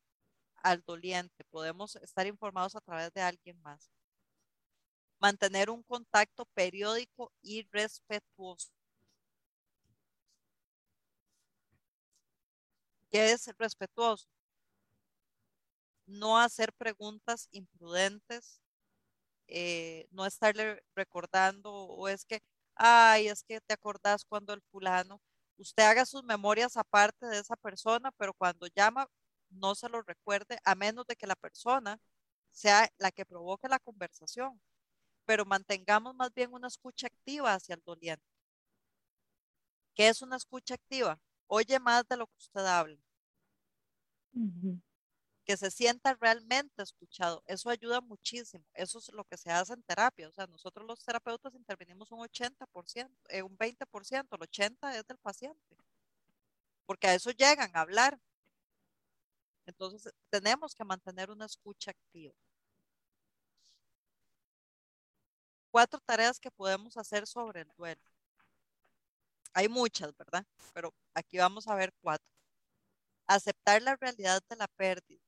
al doliente, podemos estar informados a través de alguien más mantener un contacto periódico y respetuoso. ¿Qué es respetuoso? No hacer preguntas imprudentes, eh, no estarle recordando o es que, ay, es que te acordás cuando el fulano, usted haga sus memorias aparte de esa persona, pero cuando llama, no se lo recuerde a menos de que la persona sea la que provoque la conversación pero mantengamos más bien una escucha activa hacia el doliente. ¿Qué es una escucha activa? Oye más de lo que usted habla. Que se sienta realmente escuchado. Eso ayuda muchísimo. Eso es lo que se hace en terapia. O sea, nosotros los terapeutas intervenimos un 80%, eh, un 20%, el 80% es del paciente. Porque a eso llegan a hablar. Entonces, tenemos que mantener una escucha activa. Cuatro tareas que podemos hacer sobre el duelo. Hay muchas, ¿verdad? Pero aquí vamos a ver cuatro. Aceptar la realidad de la pérdida.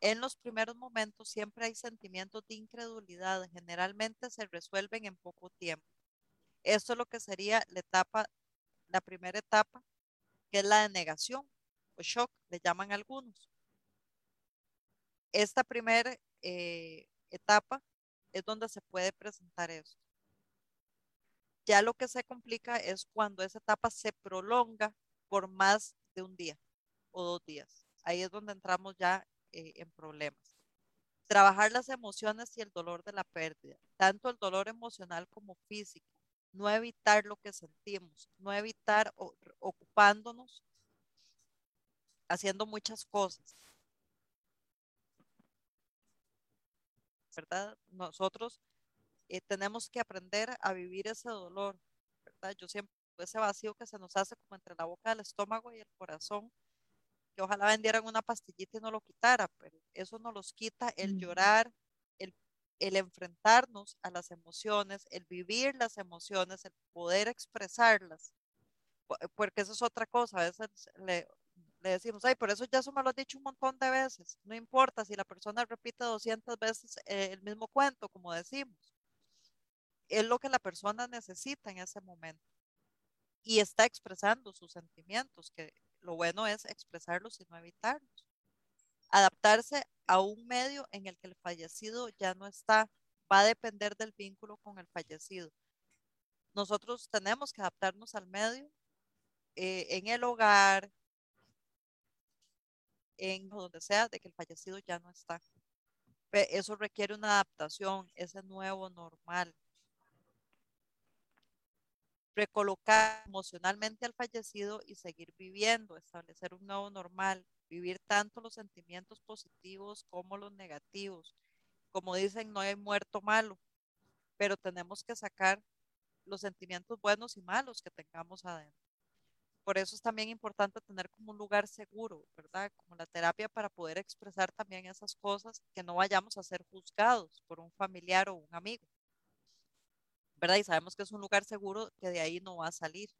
En los primeros momentos siempre hay sentimientos de incredulidad, generalmente se resuelven en poco tiempo. Esto es lo que sería la etapa, la primera etapa, que es la de negación o shock, le llaman algunos. Esta primera eh, etapa es donde se puede presentar eso. Ya lo que se complica es cuando esa etapa se prolonga por más de un día o dos días. Ahí es donde entramos ya eh, en problemas. Trabajar las emociones y el dolor de la pérdida, tanto el dolor emocional como físico. No evitar lo que sentimos, no evitar ocupándonos, haciendo muchas cosas. ¿Verdad? Nosotros eh, tenemos que aprender a vivir ese dolor, ¿verdad? Yo siempre, ese vacío que se nos hace como entre la boca del estómago y el corazón, que ojalá vendieran una pastillita y no lo quitara, pero eso no los quita el llorar, el, el enfrentarnos a las emociones, el vivir las emociones, el poder expresarlas, porque eso es otra cosa, a veces le, le decimos, ay, por eso ya eso me lo has dicho un montón de veces. No importa si la persona repite 200 veces eh, el mismo cuento, como decimos. Es lo que la persona necesita en ese momento. Y está expresando sus sentimientos, que lo bueno es expresarlos y no evitarlos. Adaptarse a un medio en el que el fallecido ya no está, va a depender del vínculo con el fallecido. Nosotros tenemos que adaptarnos al medio eh, en el hogar, en donde sea, de que el fallecido ya no está. Eso requiere una adaptación, ese nuevo normal. Recolocar emocionalmente al fallecido y seguir viviendo, establecer un nuevo normal, vivir tanto los sentimientos positivos como los negativos. Como dicen, no hay muerto malo, pero tenemos que sacar los sentimientos buenos y malos que tengamos adentro por eso es también importante tener como un lugar seguro, ¿verdad? Como la terapia para poder expresar también esas cosas, que no vayamos a ser juzgados por un familiar o un amigo, ¿verdad? Y sabemos que es un lugar seguro que de ahí no va a salir.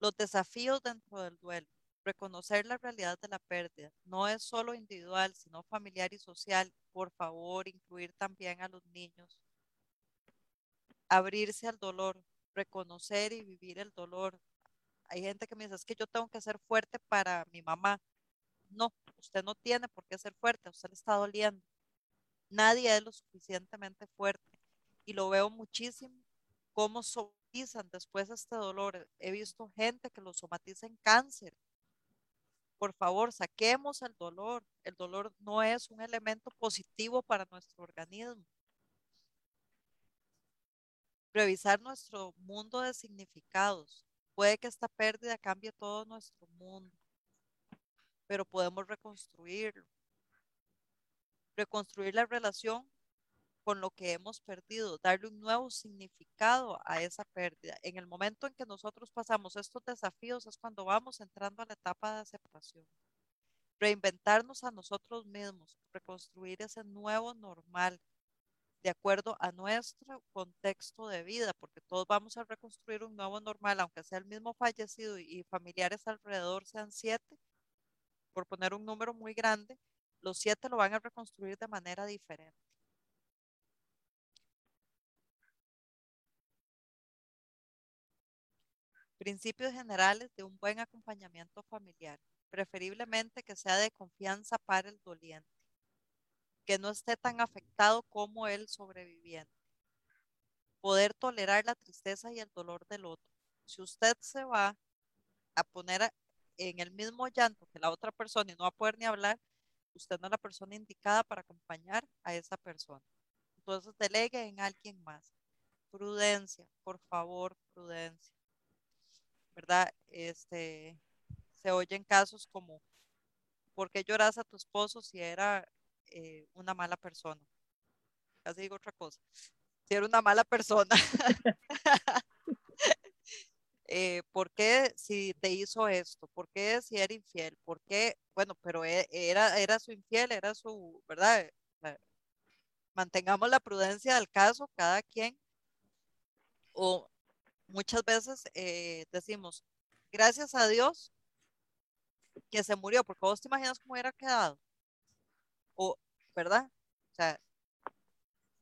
Los desafíos dentro del duelo. Reconocer la realidad de la pérdida. No es solo individual, sino familiar y social. Por favor, incluir también a los niños. Abrirse al dolor. Reconocer y vivir el dolor. Hay gente que me dice, es que yo tengo que ser fuerte para mi mamá. No, usted no tiene por qué ser fuerte, usted le está doliendo. Nadie es lo suficientemente fuerte. Y lo veo muchísimo, cómo somatizan después este dolor. He visto gente que lo somatiza en cáncer. Por favor, saquemos el dolor. El dolor no es un elemento positivo para nuestro organismo. Revisar nuestro mundo de significados. Puede que esta pérdida cambie todo nuestro mundo pero podemos reconstruirlo. Reconstruir la relación con lo que hemos perdido, darle un nuevo significado a esa pérdida. En el momento en que nosotros pasamos estos desafíos es cuando vamos entrando a la etapa de aceptación. Reinventarnos a nosotros mismos, reconstruir ese nuevo normal de acuerdo a nuestro contexto de vida, porque todos vamos a reconstruir un nuevo normal, aunque sea el mismo fallecido y familiares alrededor sean siete, por poner un número muy grande, los siete lo van a reconstruir de manera diferente. Principios generales de un buen acompañamiento familiar, preferiblemente que sea de confianza para el doliente, que no esté tan afectado como el sobreviviente. Poder tolerar la tristeza y el dolor del otro. Si usted se va a poner en el mismo llanto que la otra persona y no va a poder ni hablar, usted no es la persona indicada para acompañar a esa persona. Entonces delegue en alguien más. Prudencia, por favor, prudencia. ¿Verdad? Este, se oyen casos como, ¿por qué lloras a tu esposo si era eh, una mala persona? Casi digo otra cosa. Si era una mala persona. (laughs) Eh, ¿por qué si te hizo esto? ¿Por qué si era infiel? ¿Por qué? Bueno, pero e, era, era su infiel, era su, ¿verdad? Mantengamos la prudencia del caso, cada quien. O muchas veces eh, decimos, gracias a Dios que se murió, porque vos te imaginas cómo hubiera quedado. O, ¿verdad? O sea,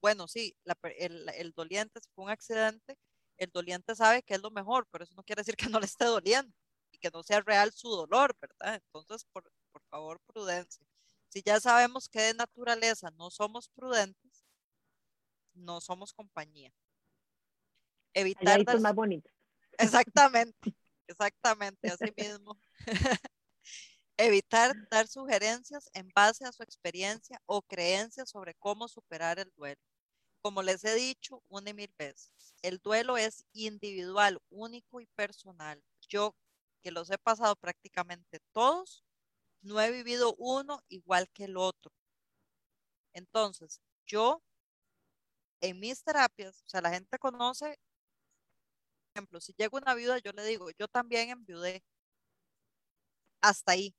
bueno, sí, el, el doliente fue un accidente, el doliente sabe que es lo mejor, pero eso no quiere decir que no le esté doliendo y que no sea real su dolor, ¿verdad? Entonces, por, favor, prudencia. Si ya sabemos que de naturaleza no somos prudentes, no somos compañía. Evitar dar... más bonito. Exactamente, (laughs) exactamente, así mismo. (laughs) Evitar dar sugerencias en base a su experiencia o creencias sobre cómo superar el duelo. Como les he dicho una y mil veces, el duelo es individual, único y personal. Yo, que los he pasado prácticamente todos, no he vivido uno igual que el otro. Entonces, yo, en mis terapias, o sea, la gente conoce, por ejemplo, si llega una viuda, yo le digo, yo también enviudé. Hasta ahí.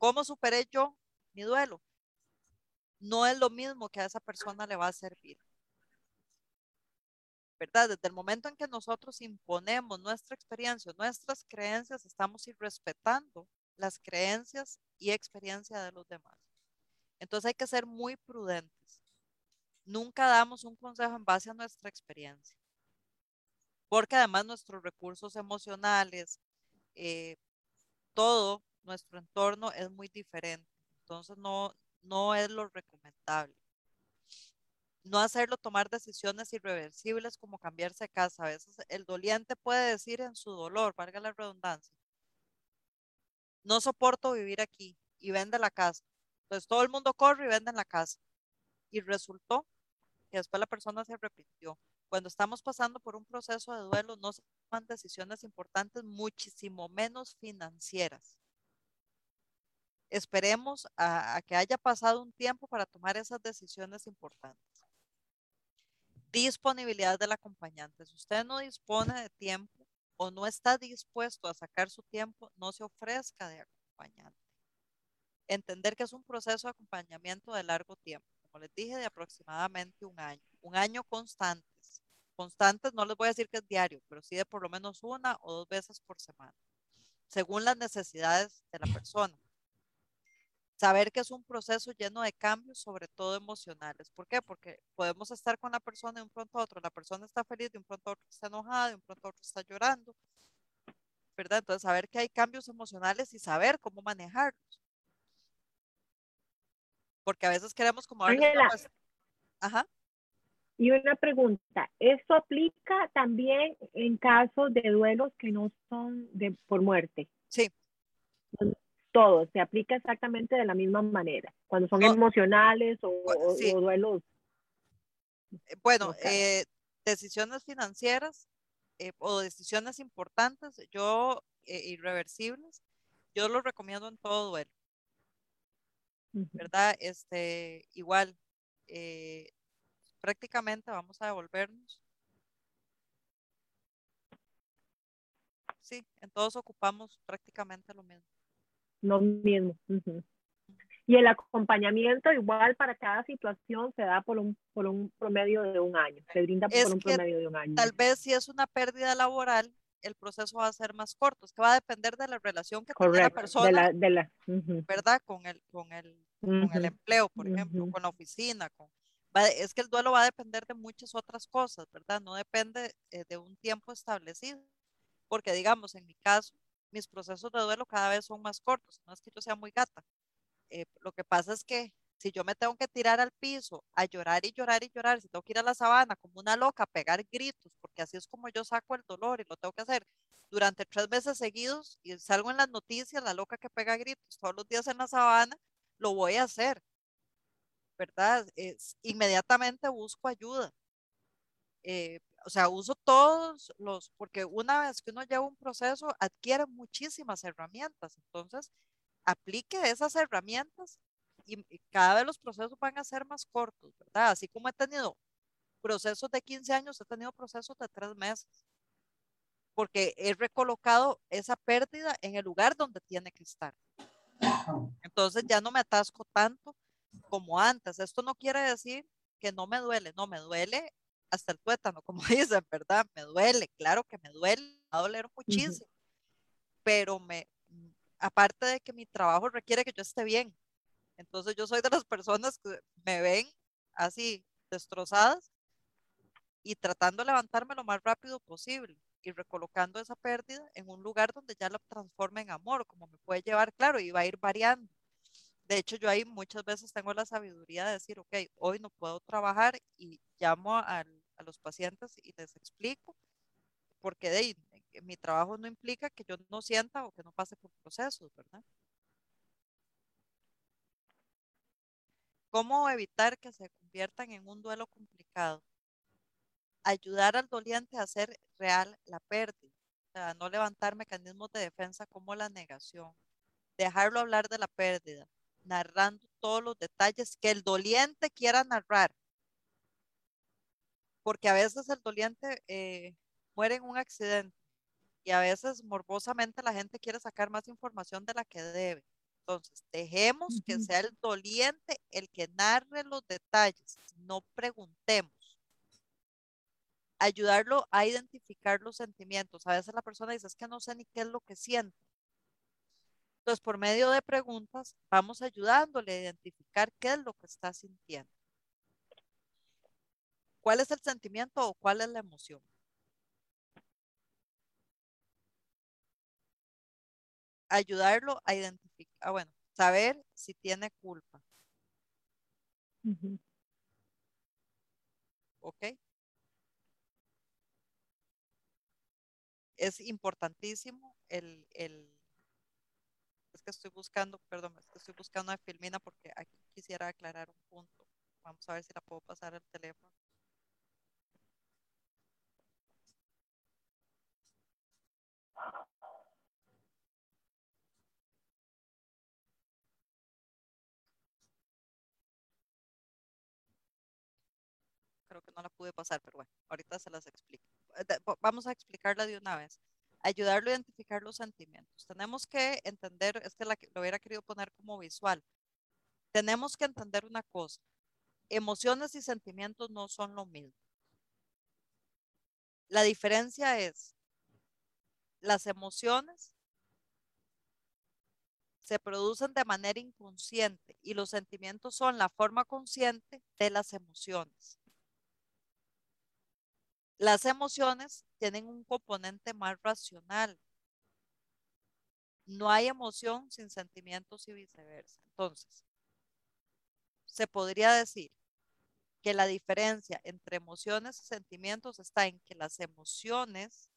¿Cómo superé yo mi duelo? No es lo mismo que a esa persona le va a servir. ¿verdad? Desde el momento en que nosotros imponemos nuestra experiencia, nuestras creencias, estamos irrespetando las creencias y experiencia de los demás. Entonces hay que ser muy prudentes. Nunca damos un consejo en base a nuestra experiencia, porque además nuestros recursos emocionales, eh, todo nuestro entorno es muy diferente. Entonces no, no es lo recomendable no hacerlo tomar decisiones irreversibles como cambiarse de casa. A veces el doliente puede decir en su dolor, valga la redundancia, no soporto vivir aquí y vende la casa. Entonces todo el mundo corre y vende en la casa. Y resultó que después la persona se arrepintió. Cuando estamos pasando por un proceso de duelo, no se toman decisiones importantes, muchísimo menos financieras. Esperemos a, que haya pasado un tiempo para tomar esas decisiones importantes disponibilidad del acompañante. Si usted no dispone de tiempo o no está dispuesto a sacar su tiempo, no se ofrezca de acompañante. Entender que es un proceso de acompañamiento de largo tiempo, como les dije, de aproximadamente un año. Un año constantes. Constantes, no les voy a decir que es diario, pero sí de por lo menos una o dos veces por semana. según las necesidades de la persona. Saber que es un proceso lleno de cambios, sobre todo emocionales. ¿Por qué? Porque podemos estar con la persona de un pronto a otro. La persona está feliz, de un pronto a otro está enojada, de un pronto a otro está llorando. ¿Verdad? Entonces, saber que hay cambios emocionales y saber cómo manejarlos. Porque a veces queremos como Ajá. Y una pregunta, ¿esto aplica también en casos de duelos que no son de, por muerte? Sí. Todo, se aplica exactamente de la misma manera, cuando son emocionales o, duelos. Eh, bueno, eh, decisiones financieras eh, o decisiones importantes, yo, irreversibles, yo lo recomiendo en todo duelo. ¿Verdad? Este, igual, prácticamente vamos a devolvernos. Sí, en todos ocupamos prácticamente lo mismo. Lo mismo. Y el acompañamiento igual para cada situación se da por un, por un promedio de un año, se brinda por un promedio de un año. Tal vez si es una pérdida laboral, el proceso va a ser más corto, es que va a depender de la relación que tiene la persona, de la, ¿verdad? Con el, con el, con el empleo, por ejemplo, con la oficina, con, es que el duelo va a depender de muchas otras cosas, ¿verdad? No depende eh, de un tiempo establecido, porque digamos, en mi caso, mis procesos de duelo cada vez son más cortos, no es que yo sea muy gata. Eh, lo que pasa es que si yo me tengo que tirar al piso a llorar y llorar y llorar, si tengo que ir a la sabana como una loca a pegar gritos, porque así es como yo saco el dolor y lo tengo que hacer durante tres meses seguidos y salgo en las noticias, la loca que pega gritos todos los días en la sabana, lo voy a hacer ¿verdad? Inmediatamente busco ayuda. Eh, o sea, uso todos los, porque una vez que uno lleva un proceso, adquiere muchísimas herramientas. Entonces, aplique esas herramientas y, cada vez los procesos van a ser más cortos, ¿verdad? Así como he tenido procesos de 15 años, he tenido procesos de tres meses, porque he recolocado esa pérdida en el lugar donde tiene que estar. Entonces ya no me atasco tanto como antes. Esto no quiere decir que no me duele, no me duele hasta el tuétano, como (laughs) dicen, ¿verdad? Me duele, claro que me duele, me va a doler muchísimo, pero me, aparte de que mi trabajo requiere que yo esté bien, entonces yo soy de las personas que me ven así destrozadas y tratando de levantarme lo más rápido posible y recolocando esa pérdida en un lugar donde ya la transforme en amor, como me puede llevar, claro, y va a ir variando de hecho, yo ahí muchas veces tengo la sabiduría de decir, ok, hoy no puedo trabajar y llamo a, los pacientes y les explico, porque de mi trabajo no implica que yo no sienta o que no pase por procesos, ¿verdad? ¿Cómo evitar que se conviertan en un duelo complicado? Ayudar al doliente a hacer real la pérdida, no levantar mecanismos de defensa como la negación, dejarlo hablar de la pérdida, narrando todos los detalles que el doliente quiera narrar. Porque a veces el doliente eh, muere en un accidente y a veces morbosamente la gente quiere sacar más información de la que debe. Entonces, dejemos que sea el doliente el que narre los detalles, no preguntemos. Ayudarlo a identificar los sentimientos. A veces la persona dice, es que no sé ni qué es lo que siente. Entonces, por medio de preguntas, vamos ayudándole a identificar qué es lo que está sintiendo. ¿Cuál es el sentimiento o cuál es la emoción? Ayudarlo a identificar, ah, bueno, saber si tiene culpa. ¿Ok? Es importantísimo el, el es que estoy buscando, perdón, es que estoy buscando a Filmina porque aquí quisiera aclarar un punto. Vamos a ver si la puedo pasar al teléfono. Creo no la pude pasar, pero bueno, ahorita se las explico. Eh, vamos a explicarla de una vez ayudarlo a identificar los sentimientos. Tenemos que entender, es que lo hubiera querido poner como visual. Tenemos que entender una cosa, emociones y sentimientos no son lo mismo. La diferencia es, las emociones se producen de manera inconsciente y los sentimientos son la forma consciente de las emociones. Las emociones tienen un componente más racional. No hay emoción sin sentimientos y viceversa. Entonces, se podría decir que la diferencia entre emociones y sentimientos está en que las emociones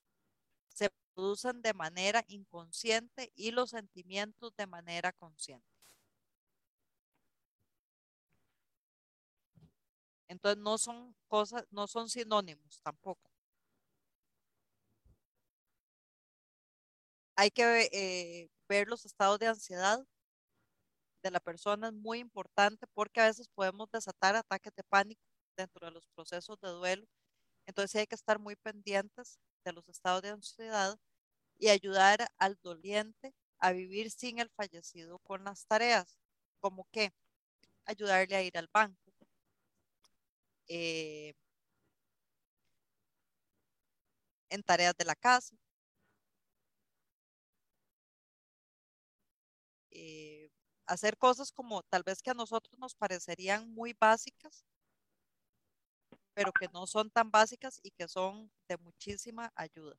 se producen de manera inconsciente y los sentimientos de manera consciente. Entonces no son cosas, no son sinónimos tampoco. Hay que eh, ver los estados de ansiedad de la persona es muy importante porque a veces podemos desatar ataques de pánico dentro de los procesos de duelo. Entonces hay que estar muy pendientes de los estados de ansiedad y ayudar al doliente a vivir sin el fallecido con las tareas, como que ayudarle a ir al banco. Eh, en tareas de la casa. Eh, hacer cosas como tal vez que a nosotros nos parecerían muy básicas, pero que no son tan básicas y que son de muchísima ayuda.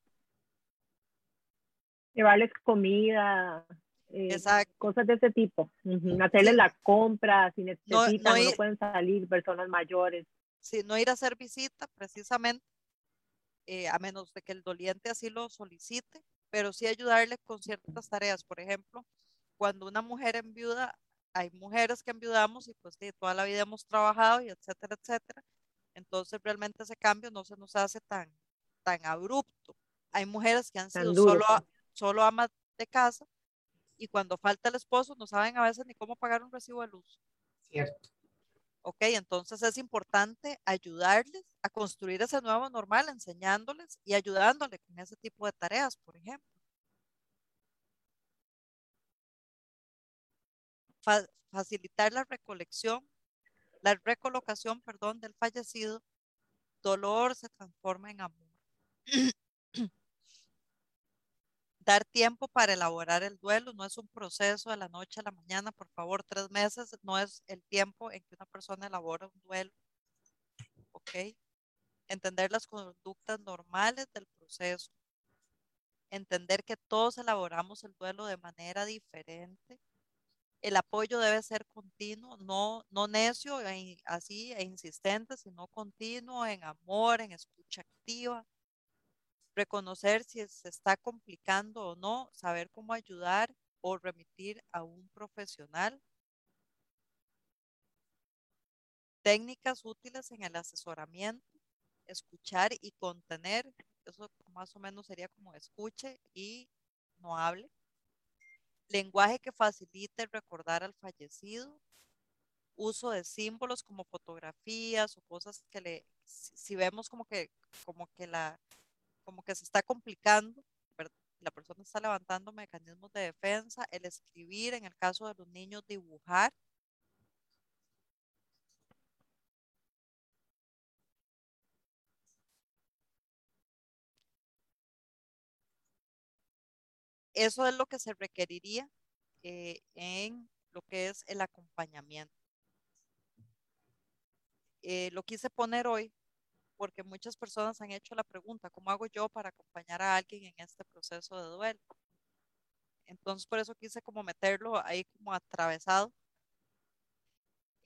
Llevarles comida, eh, cosas de ese tipo. Hacerles la compra si necesitan, no, pueden salir, personas mayores. Sí, no ir a hacer visita precisamente, eh, a menos de que el doliente así lo solicite, pero sí ayudarle con ciertas tareas. Por ejemplo, cuando una mujer enviuda, hay mujeres que enviudamos y pues toda la vida hemos trabajado y etcétera, etcétera. Entonces realmente ese cambio no se nos hace tan, tan abrupto. Hay mujeres que han sido solo, solo amas de casa y cuando falta el esposo no saben a veces ni cómo pagar un recibo de luz. Cierto. Ok, entonces es importante ayudarles a construir ese nuevo normal, enseñándoles y ayudándoles con ese tipo de tareas, por ejemplo. facilitar la recolección, la recolocación, perdón, del fallecido, dolor se transforma en amor. (clears throat) Dar tiempo para elaborar el duelo no es un proceso de la noche a la mañana, por favor, tres meses no es el tiempo en que una persona elabora un duelo. ¿Ok? Entender las conductas normales del proceso. Entender que todos elaboramos el duelo de manera diferente el apoyo debe ser continuo, no, no necio, e, así e insistente, sino continuo en amor, en escucha activa. Reconocer si se está complicando o no, saber cómo ayudar o remitir a un profesional. Técnicas útiles en el asesoramiento, escuchar y contener. Eso más o menos sería como escuche y no hable lenguaje que facilite recordar al fallecido, uso de símbolos como fotografías o cosas que le, si vemos como que, como que la, como que se está complicando, la persona está levantando mecanismos de defensa, el escribir, en el caso de los niños, dibujar. Eso es lo que se requeriría eh, en lo que es el acompañamiento. Eh, lo quise poner hoy porque muchas personas han hecho la pregunta, ¿cómo hago yo para acompañar a alguien en este proceso de duelo? Entonces, por eso quise como meterlo ahí como atravesado.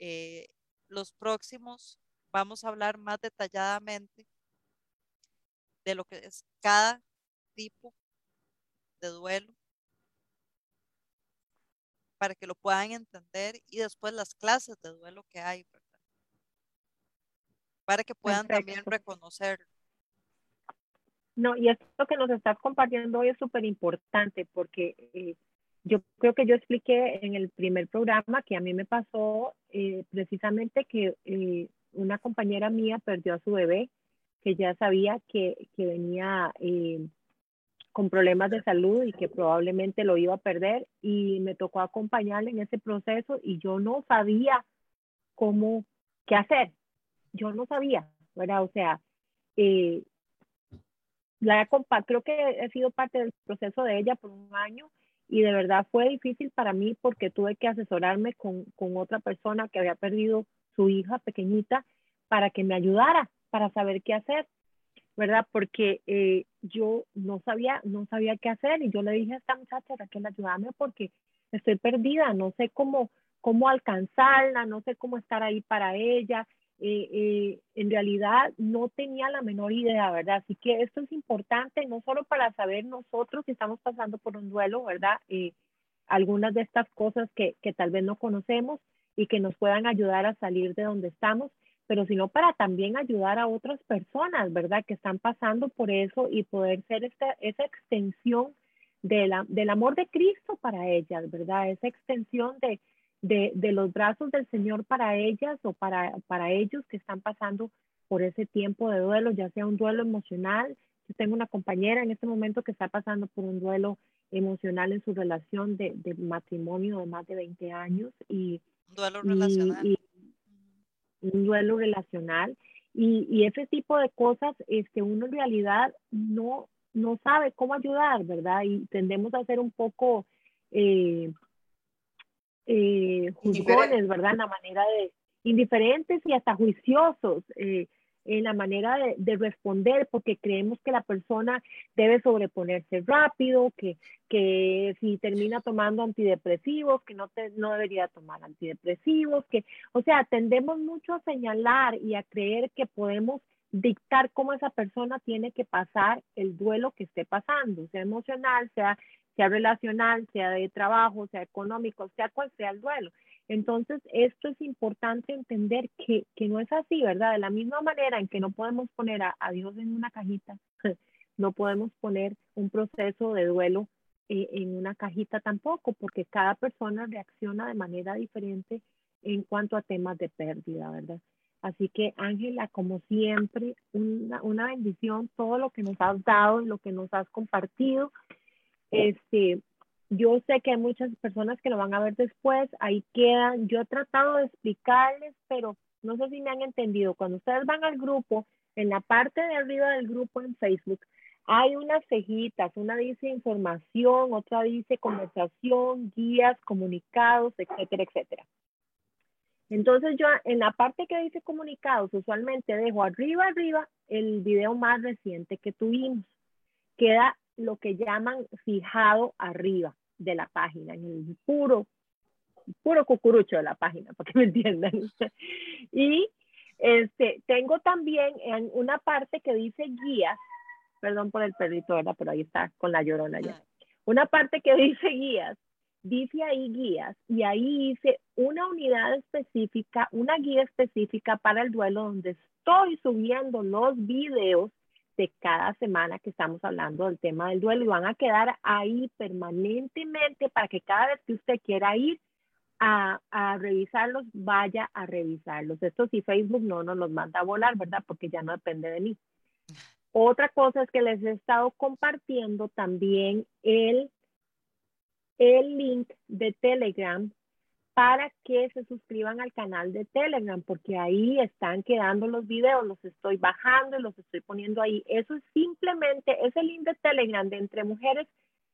Eh, los próximos vamos a hablar más detalladamente de lo que es cada tipo de duelo para que lo puedan entender y después las clases de duelo que hay, Para que puedan también reconocerlo. No, y esto que nos estás compartiendo hoy es súper importante porque eh, yo creo que yo expliqué en el primer programa que a mí me pasó eh, precisamente que eh, una compañera mía perdió a su bebé, que ya sabía que, que venía con problemas de salud y que probablemente lo iba a perder y me tocó acompañarle en ese proceso y yo no sabía cómo, qué hacer. Yo no sabía, ¿verdad? O sea, eh, la creo que he sido parte del proceso de ella por un año y de verdad fue difícil para mí porque tuve que asesorarme con, con otra persona que había perdido su hija pequeñita para que me ayudara, para saber qué hacer, ¿verdad? Porque eh, yo no sabía, no sabía qué hacer y yo le dije a esta muchacha, Raquel, ayúdame porque estoy perdida, no sé cómo, cómo alcanzarla, no sé cómo estar ahí para ella. En realidad no tenía la menor idea, ¿verdad? Así que esto es importante no solo para saber nosotros si estamos pasando por un duelo, ¿verdad? Eh, algunas de estas cosas que, que tal vez no conocemos y que nos puedan ayudar a salir de donde estamos, pero sino para también ayudar a otras personas, ¿verdad? Que están pasando por eso y poder ser esta, esa extensión de la, del amor de Cristo para ellas, ¿verdad? Esa extensión de, de, de, los brazos del Señor para ellas o para, para ellos que están pasando por ese tiempo de duelo, ya sea un duelo emocional. Yo tengo una compañera en este momento que está pasando por un duelo emocional en su relación de, de matrimonio de más de 20 años y duelo relacional. Y, un duelo relacional y, y, ese tipo de cosas este uno en realidad no no sabe cómo ayudar, ¿verdad? Y tendemos a ser un poco eh, eh, juzgones, ¿verdad? En la manera de indiferentes y hasta juiciosos eh, en la manera de, de, responder, porque creemos que la persona debe sobreponerse rápido, que, que si termina tomando antidepresivos, que no, te, no debería tomar antidepresivos, que, o sea, tendemos mucho a señalar y a creer que podemos dictar cómo esa persona tiene que pasar el duelo que esté pasando, sea emocional, sea sea relacional, sea de trabajo, sea económico, sea cual sea el duelo. Entonces, esto es importante entender que, que no es así, ¿verdad? De la misma manera en que no podemos poner a, a Dios en una cajita, (laughs) no podemos poner un proceso de duelo eh, en una cajita tampoco, porque cada persona reacciona de manera diferente en cuanto a temas de pérdida, ¿verdad? Así que, Ángela, como siempre, una, bendición todo lo que nos has dado lo que nos has compartido. Este, yo sé que hay muchas personas que lo van a ver después, ahí quedan. Yo he tratado de explicarles, pero no sé si me han entendido. Cuando ustedes van al grupo, en la parte de arriba del grupo en Facebook, hay unas cejitas, una dice información, otra dice conversación, guías, comunicados, etcétera, etcétera. Entonces yo en la parte que dice comunicados, usualmente dejo arriba, arriba el video más reciente que tuvimos. Queda lo que llaman fijado arriba de la página, en el puro, puro cucurucho de la página, para que me entiendan. (laughs) y este, tengo también en una parte que dice guías, perdón por el perrito, ¿verdad? Pero ahí está, con la llorona ya. Una parte que dice guías, dice ahí guías, y ahí dice una específica, una guía específica para el duelo donde estoy subiendo los videos de cada semana que estamos hablando del tema del duelo y van a quedar ahí permanentemente para que cada vez que usted quiera ir a, revisarlos, vaya a revisarlos. Esto si Facebook no nos los manda a volar, ¿verdad? Porque ya no depende de mí. Otra cosa es que les he estado compartiendo también el, el link de Telegram para que se suscriban al canal de Telegram, porque ahí están quedando los videos, los estoy bajando y los estoy poniendo ahí. Eso es simplemente, ese link de Telegram de Entre Mujeres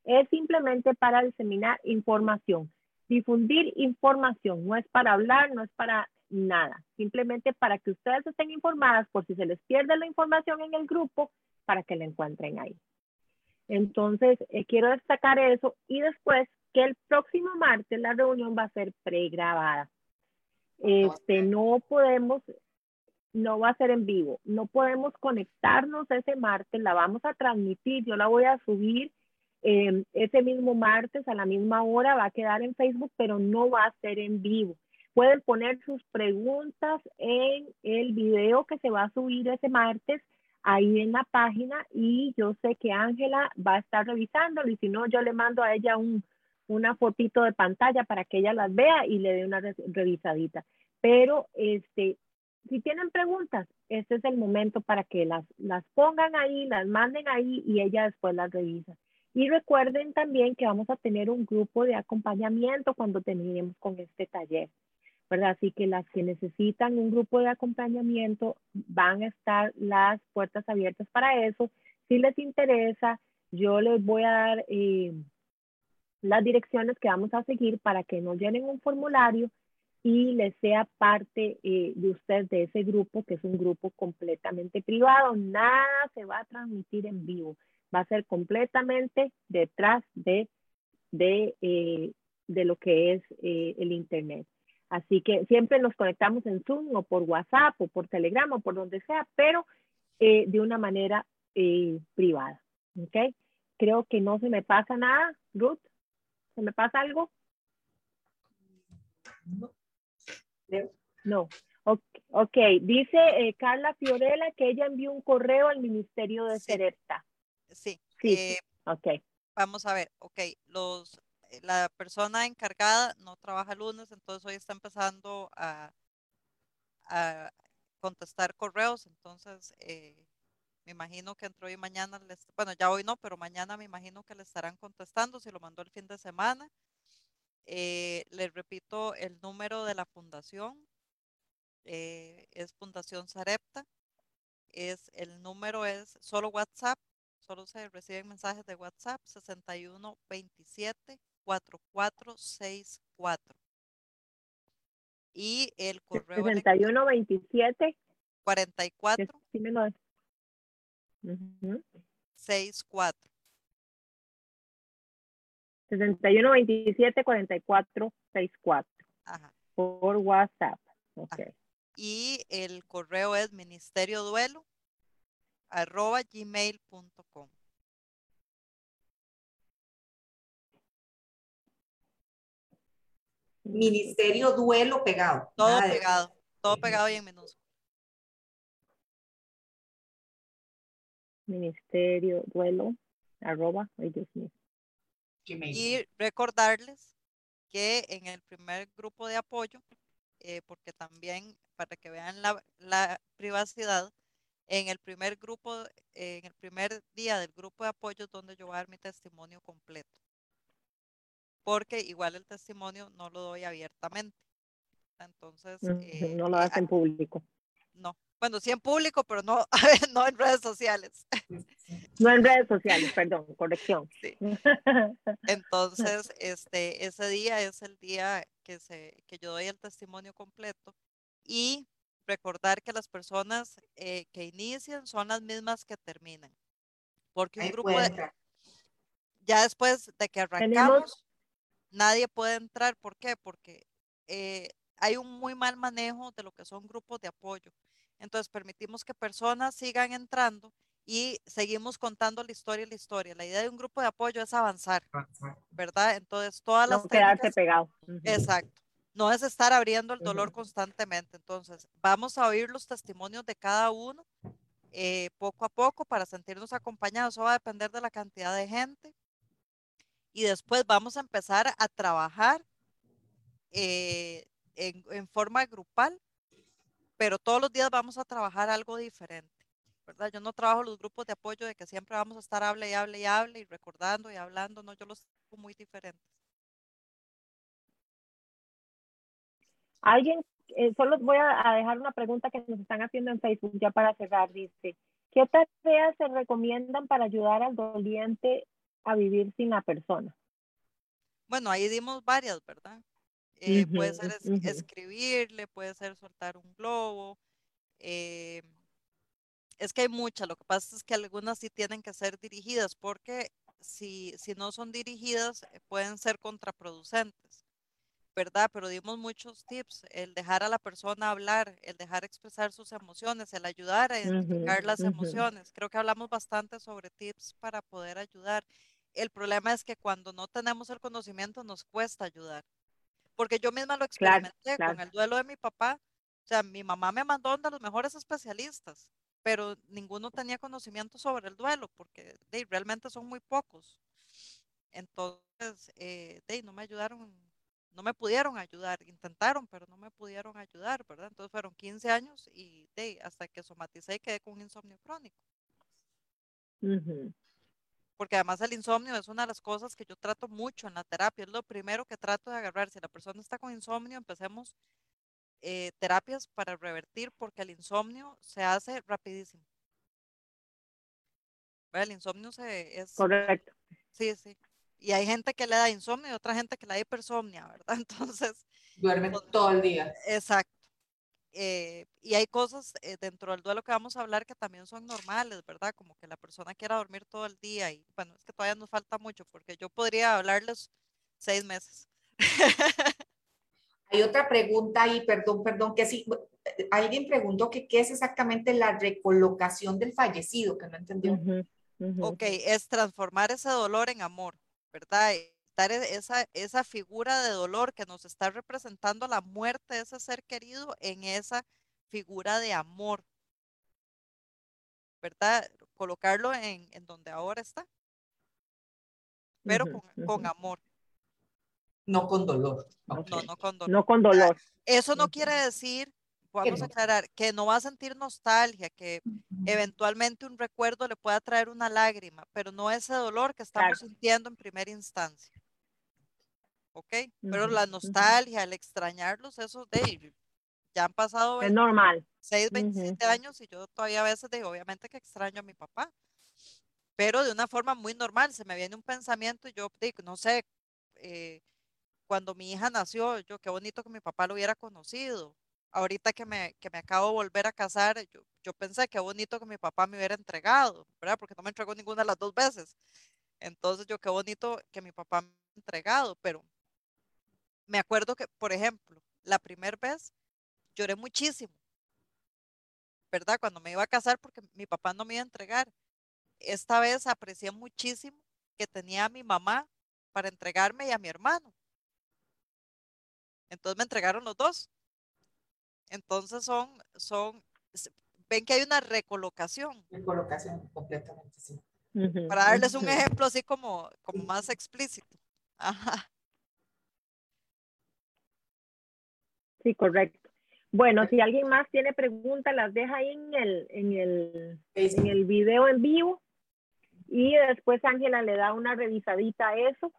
es simplemente para diseminar información, difundir información, no es para hablar, no es para nada, simplemente para que ustedes estén informadas por si se les pierde la información en el grupo, para que la encuentren ahí. Entonces, eh, quiero destacar eso y después que el próximo martes la reunión va a ser pregrabada. Este, no podemos, no va a ser en vivo, no podemos conectarnos ese martes, la vamos a transmitir, yo la voy a subir eh, ese mismo martes a la misma hora, va a quedar en Facebook, pero no va a ser en vivo. Pueden poner sus preguntas en el video que se va a subir ese martes ahí en la página y yo sé que Ángela va a estar revisándolo y si no, yo le mando a ella un, una fotito de pantalla para que ella las vea y le dé una revisadita. Pero este, si tienen preguntas, este es el momento para que las, las pongan ahí, las manden ahí y ella después las revisa. Y recuerden también que vamos a tener un grupo de acompañamiento cuando terminemos con este taller, ¿verdad? Así que las que necesitan un grupo de acompañamiento van a estar las puertas abiertas para eso. Si les interesa, yo les voy a dar... Eh, las direcciones que vamos a seguir para que nos llenen un formulario y les sea parte eh, de usted de ese grupo, que es un grupo completamente privado. Nada se va a transmitir en vivo. Va a ser completamente detrás de, de, eh, de lo que es eh, el Internet. Así que siempre nos conectamos en Zoom o por WhatsApp o por Telegram o por donde sea, pero de una manera privada. ¿Ok? Creo que no se me pasa nada, Ruth. ¿Se me pasa algo? No. No. Ok, dice eh, Carla Fiorella que ella envió un correo al Ministerio de sí. Sí. Sí. Eh, ok. Vamos a ver, ok, los, eh, la persona encargada no trabaja lunes, entonces hoy está empezando a, a contestar correos, entonces me imagino que entre hoy y mañana, les, bueno, ya hoy no, pero mañana me imagino que le estarán contestando si lo mandó el fin de semana. Eh, les repito el número de la fundación. Eh, es Fundación Sarepta. Es, el número es solo WhatsApp. Solo se reciben mensajes de WhatsApp 6127 4464. Y el correo 6127 44 64. 61 27 44 64. Ajá. Por WhatsApp. Okay. Y el correo es ministerio duelo arroba gmail.com. Ministerio duelo pegado. Todo pegado, todo pegado y en minúsculo. Ministerio duelo arroba, ay Dios mío. Y recordarles que en el primer grupo de apoyo, eh, porque también para que vean la, privacidad, en el primer grupo, en el primer día del grupo de apoyo es donde yo voy a dar mi testimonio completo. Porque igual el testimonio no lo doy abiertamente. Entonces. Eh, no lo hacen público. No, bueno, sí en público, pero no, (laughs) no en redes sociales. No en redes sociales, perdón, corrección. Sí. (laughs) Entonces, este, ese día es el día que, se, que yo doy el testimonio completo y recordar que las personas eh, que inician son las mismas que terminan. Porque un grupo de, ya después de que arrancamos, nadie puede entrar. ¿Por qué? Porque eh, hay un muy mal manejo de lo que son grupos de apoyo. Entonces permitimos que personas sigan entrando y seguimos contando la historia y la historia. La idea de un grupo de apoyo es avanzar, ¿verdad? Entonces todas las... No quedarse pegado. Exacto. No es estar abriendo el dolor constantemente. Entonces vamos a oír los testimonios de cada uno eh, poco a poco para sentirnos acompañados. Eso va a depender de la cantidad de gente. Y después vamos a empezar a trabajar eh, en, en forma grupal pero todos los días vamos a trabajar algo diferente, ¿verdad? Yo no trabajo los grupos de apoyo de que siempre vamos a estar hable y hable y hable y recordando y hablando, no, yo los tengo muy diferentes. Alguien, eh, solo voy a, dejar una pregunta que nos están haciendo en Facebook ya para cerrar, dice, ¿qué tareas se recomiendan para ayudar al doliente a vivir sin la persona? Bueno, ahí dimos varias, ¿verdad? Eh, puede ser escribirle, puede ser soltar un globo. Eh, es que hay muchas, lo que pasa es que algunas sí tienen que ser dirigidas porque si, si no son dirigidas eh, pueden ser contraproducentes, ¿verdad? Pero dimos muchos tips, el dejar a la persona hablar, el dejar expresar sus emociones, el ayudar a identificar las emociones. Creo que hablamos bastante sobre tips para poder ayudar. El problema es que cuando no tenemos el conocimiento nos cuesta ayudar porque yo misma lo experimenté con el duelo de mi papá. O sea, mi mamá me mandó a los mejores especialistas, pero ninguno tenía conocimiento sobre el duelo, porque realmente son muy pocos. Entonces, eh, no me ayudaron, no me pudieron ayudar, intentaron, pero no me pudieron ayudar, ¿verdad? Entonces fueron 15 años y hasta que somaticé y quedé con un insomnio crónico porque además el insomnio es una de las cosas que yo trato mucho en la terapia, es lo primero que trato de agarrar. Si la persona está con insomnio, empecemos eh, terapias para revertir, porque el insomnio se hace rapidísimo. El insomnio se, es... Correcto. Sí, sí. Y hay gente que le da insomnio y otra gente que le da hipersomnia, ¿verdad? (laughs) Entonces... Duermen todo el día. Exacto. Eh, y hay cosas eh, dentro del duelo que vamos a hablar que también son normales, ¿verdad? Como que la persona quiera dormir todo el día y bueno, es que todavía nos falta mucho porque yo podría hablarles seis meses. (laughs) Hay otra pregunta ahí, perdón, perdón, que sí, alguien preguntó que qué es exactamente la recolocación del fallecido, que no entendió. Ok, es transformar ese dolor en amor, ¿verdad? E, esa, esa figura de dolor que nos está representando la muerte de ese ser querido en esa figura de amor, ¿verdad? Colocarlo en, en donde ahora está, pero con, con amor. No con dolor. No, no con dolor. No con dolor. Eso no quiere decir, vamos a aclarar, que no va a sentir nostalgia, que eventualmente un recuerdo le pueda traer una lágrima, pero no ese dolor que estamos sintiendo en primera instancia. ¿Ok? Pero la nostalgia, el extrañarlos, eso de ya han pasado es normal. 6, 27 años y yo todavía a veces digo, obviamente que extraño a mi papá, pero de una forma muy normal, se me viene un pensamiento y yo digo, no sé, eh, cuando mi hija nació, yo qué bonito que mi papá lo hubiera conocido. Ahorita que me, que me acabo de volver a casar, yo, yo pensé qué bonito que mi papá me hubiera entregado, ¿verdad? Porque no me entregó ninguna de las dos veces. Entonces yo qué bonito que mi papá me haya entregado, pero me acuerdo que, por ejemplo, la primera vez lloré muchísimo, ¿verdad? Cuando me iba a casar porque mi papá no me iba a entregar. Esta vez aprecié muchísimo que tenía a mi mamá para entregarme y a mi hermano. Entonces me entregaron los dos. Entonces son, son, ven que hay una recolocación. Recolocación, completamente, sí. Para darles un ejemplo así como, como más explícito. Ajá. Sí, correcto. Bueno, si alguien más tiene preguntas, las deja ahí en el, en el, en el video en vivo. Y después Ángela le da una revisadita a eso.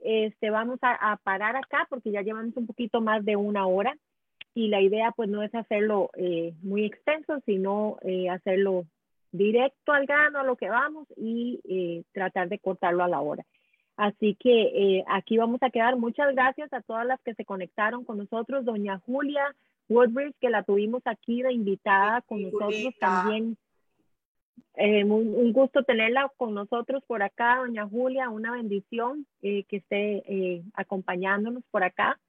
Este, vamos a, parar acá porque ya llevamos un poquito más de una hora. Y la idea pues no es hacerlo eh, muy extenso, sino eh, hacerlo directo al grano, a lo que vamos y eh, tratar de cortarlo a la hora. Así que aquí vamos a quedar. Muchas gracias a todas las que se conectaron con nosotros. Doña Julia Woodbridge, que la tuvimos aquí de invitada con nosotros también eh, un, gusto tenerla con nosotros por acá, doña Julia, una bendición eh, que esté eh, acompañándonos por acá.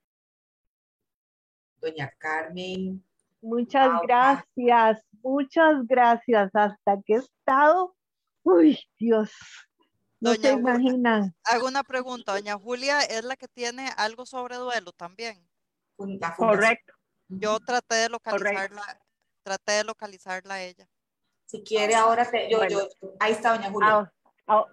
Doña Carmen. Muchas gracias, muchas gracias. Hasta que he estado, uy, Dios, no doña se imaginan. Hago una pregunta, doña Julia es la que tiene algo sobre duelo también. Correcto. Yo traté de localizarla, traté de localizarla a ella. Si quiere, ahora te, yo, yo, ahí está doña Julia. Ah, ah,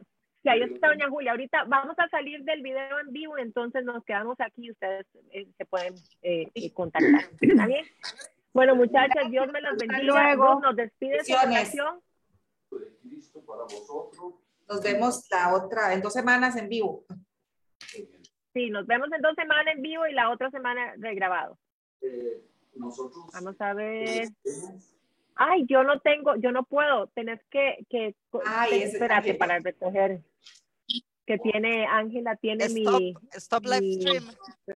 sí, ahí está doña Julia. Ahorita vamos a salir del video en vivo, entonces nos quedamos aquí y ustedes eh, se pueden eh, contactar. ¿Está bien? Bueno, muchachas, Dios me las bendiga. Luego nos despide su oración. Nos vemos la otra, en dos semanas en vivo. Sí, nos vemos en dos semanas en vivo y la otra semana regrabado. Eh, nosotros Vamos a ver ay, yo no tengo, yo no puedo, tenés que, que, ay, espérate para recoger, que tiene, Ángela tiene mi... Stop live stream.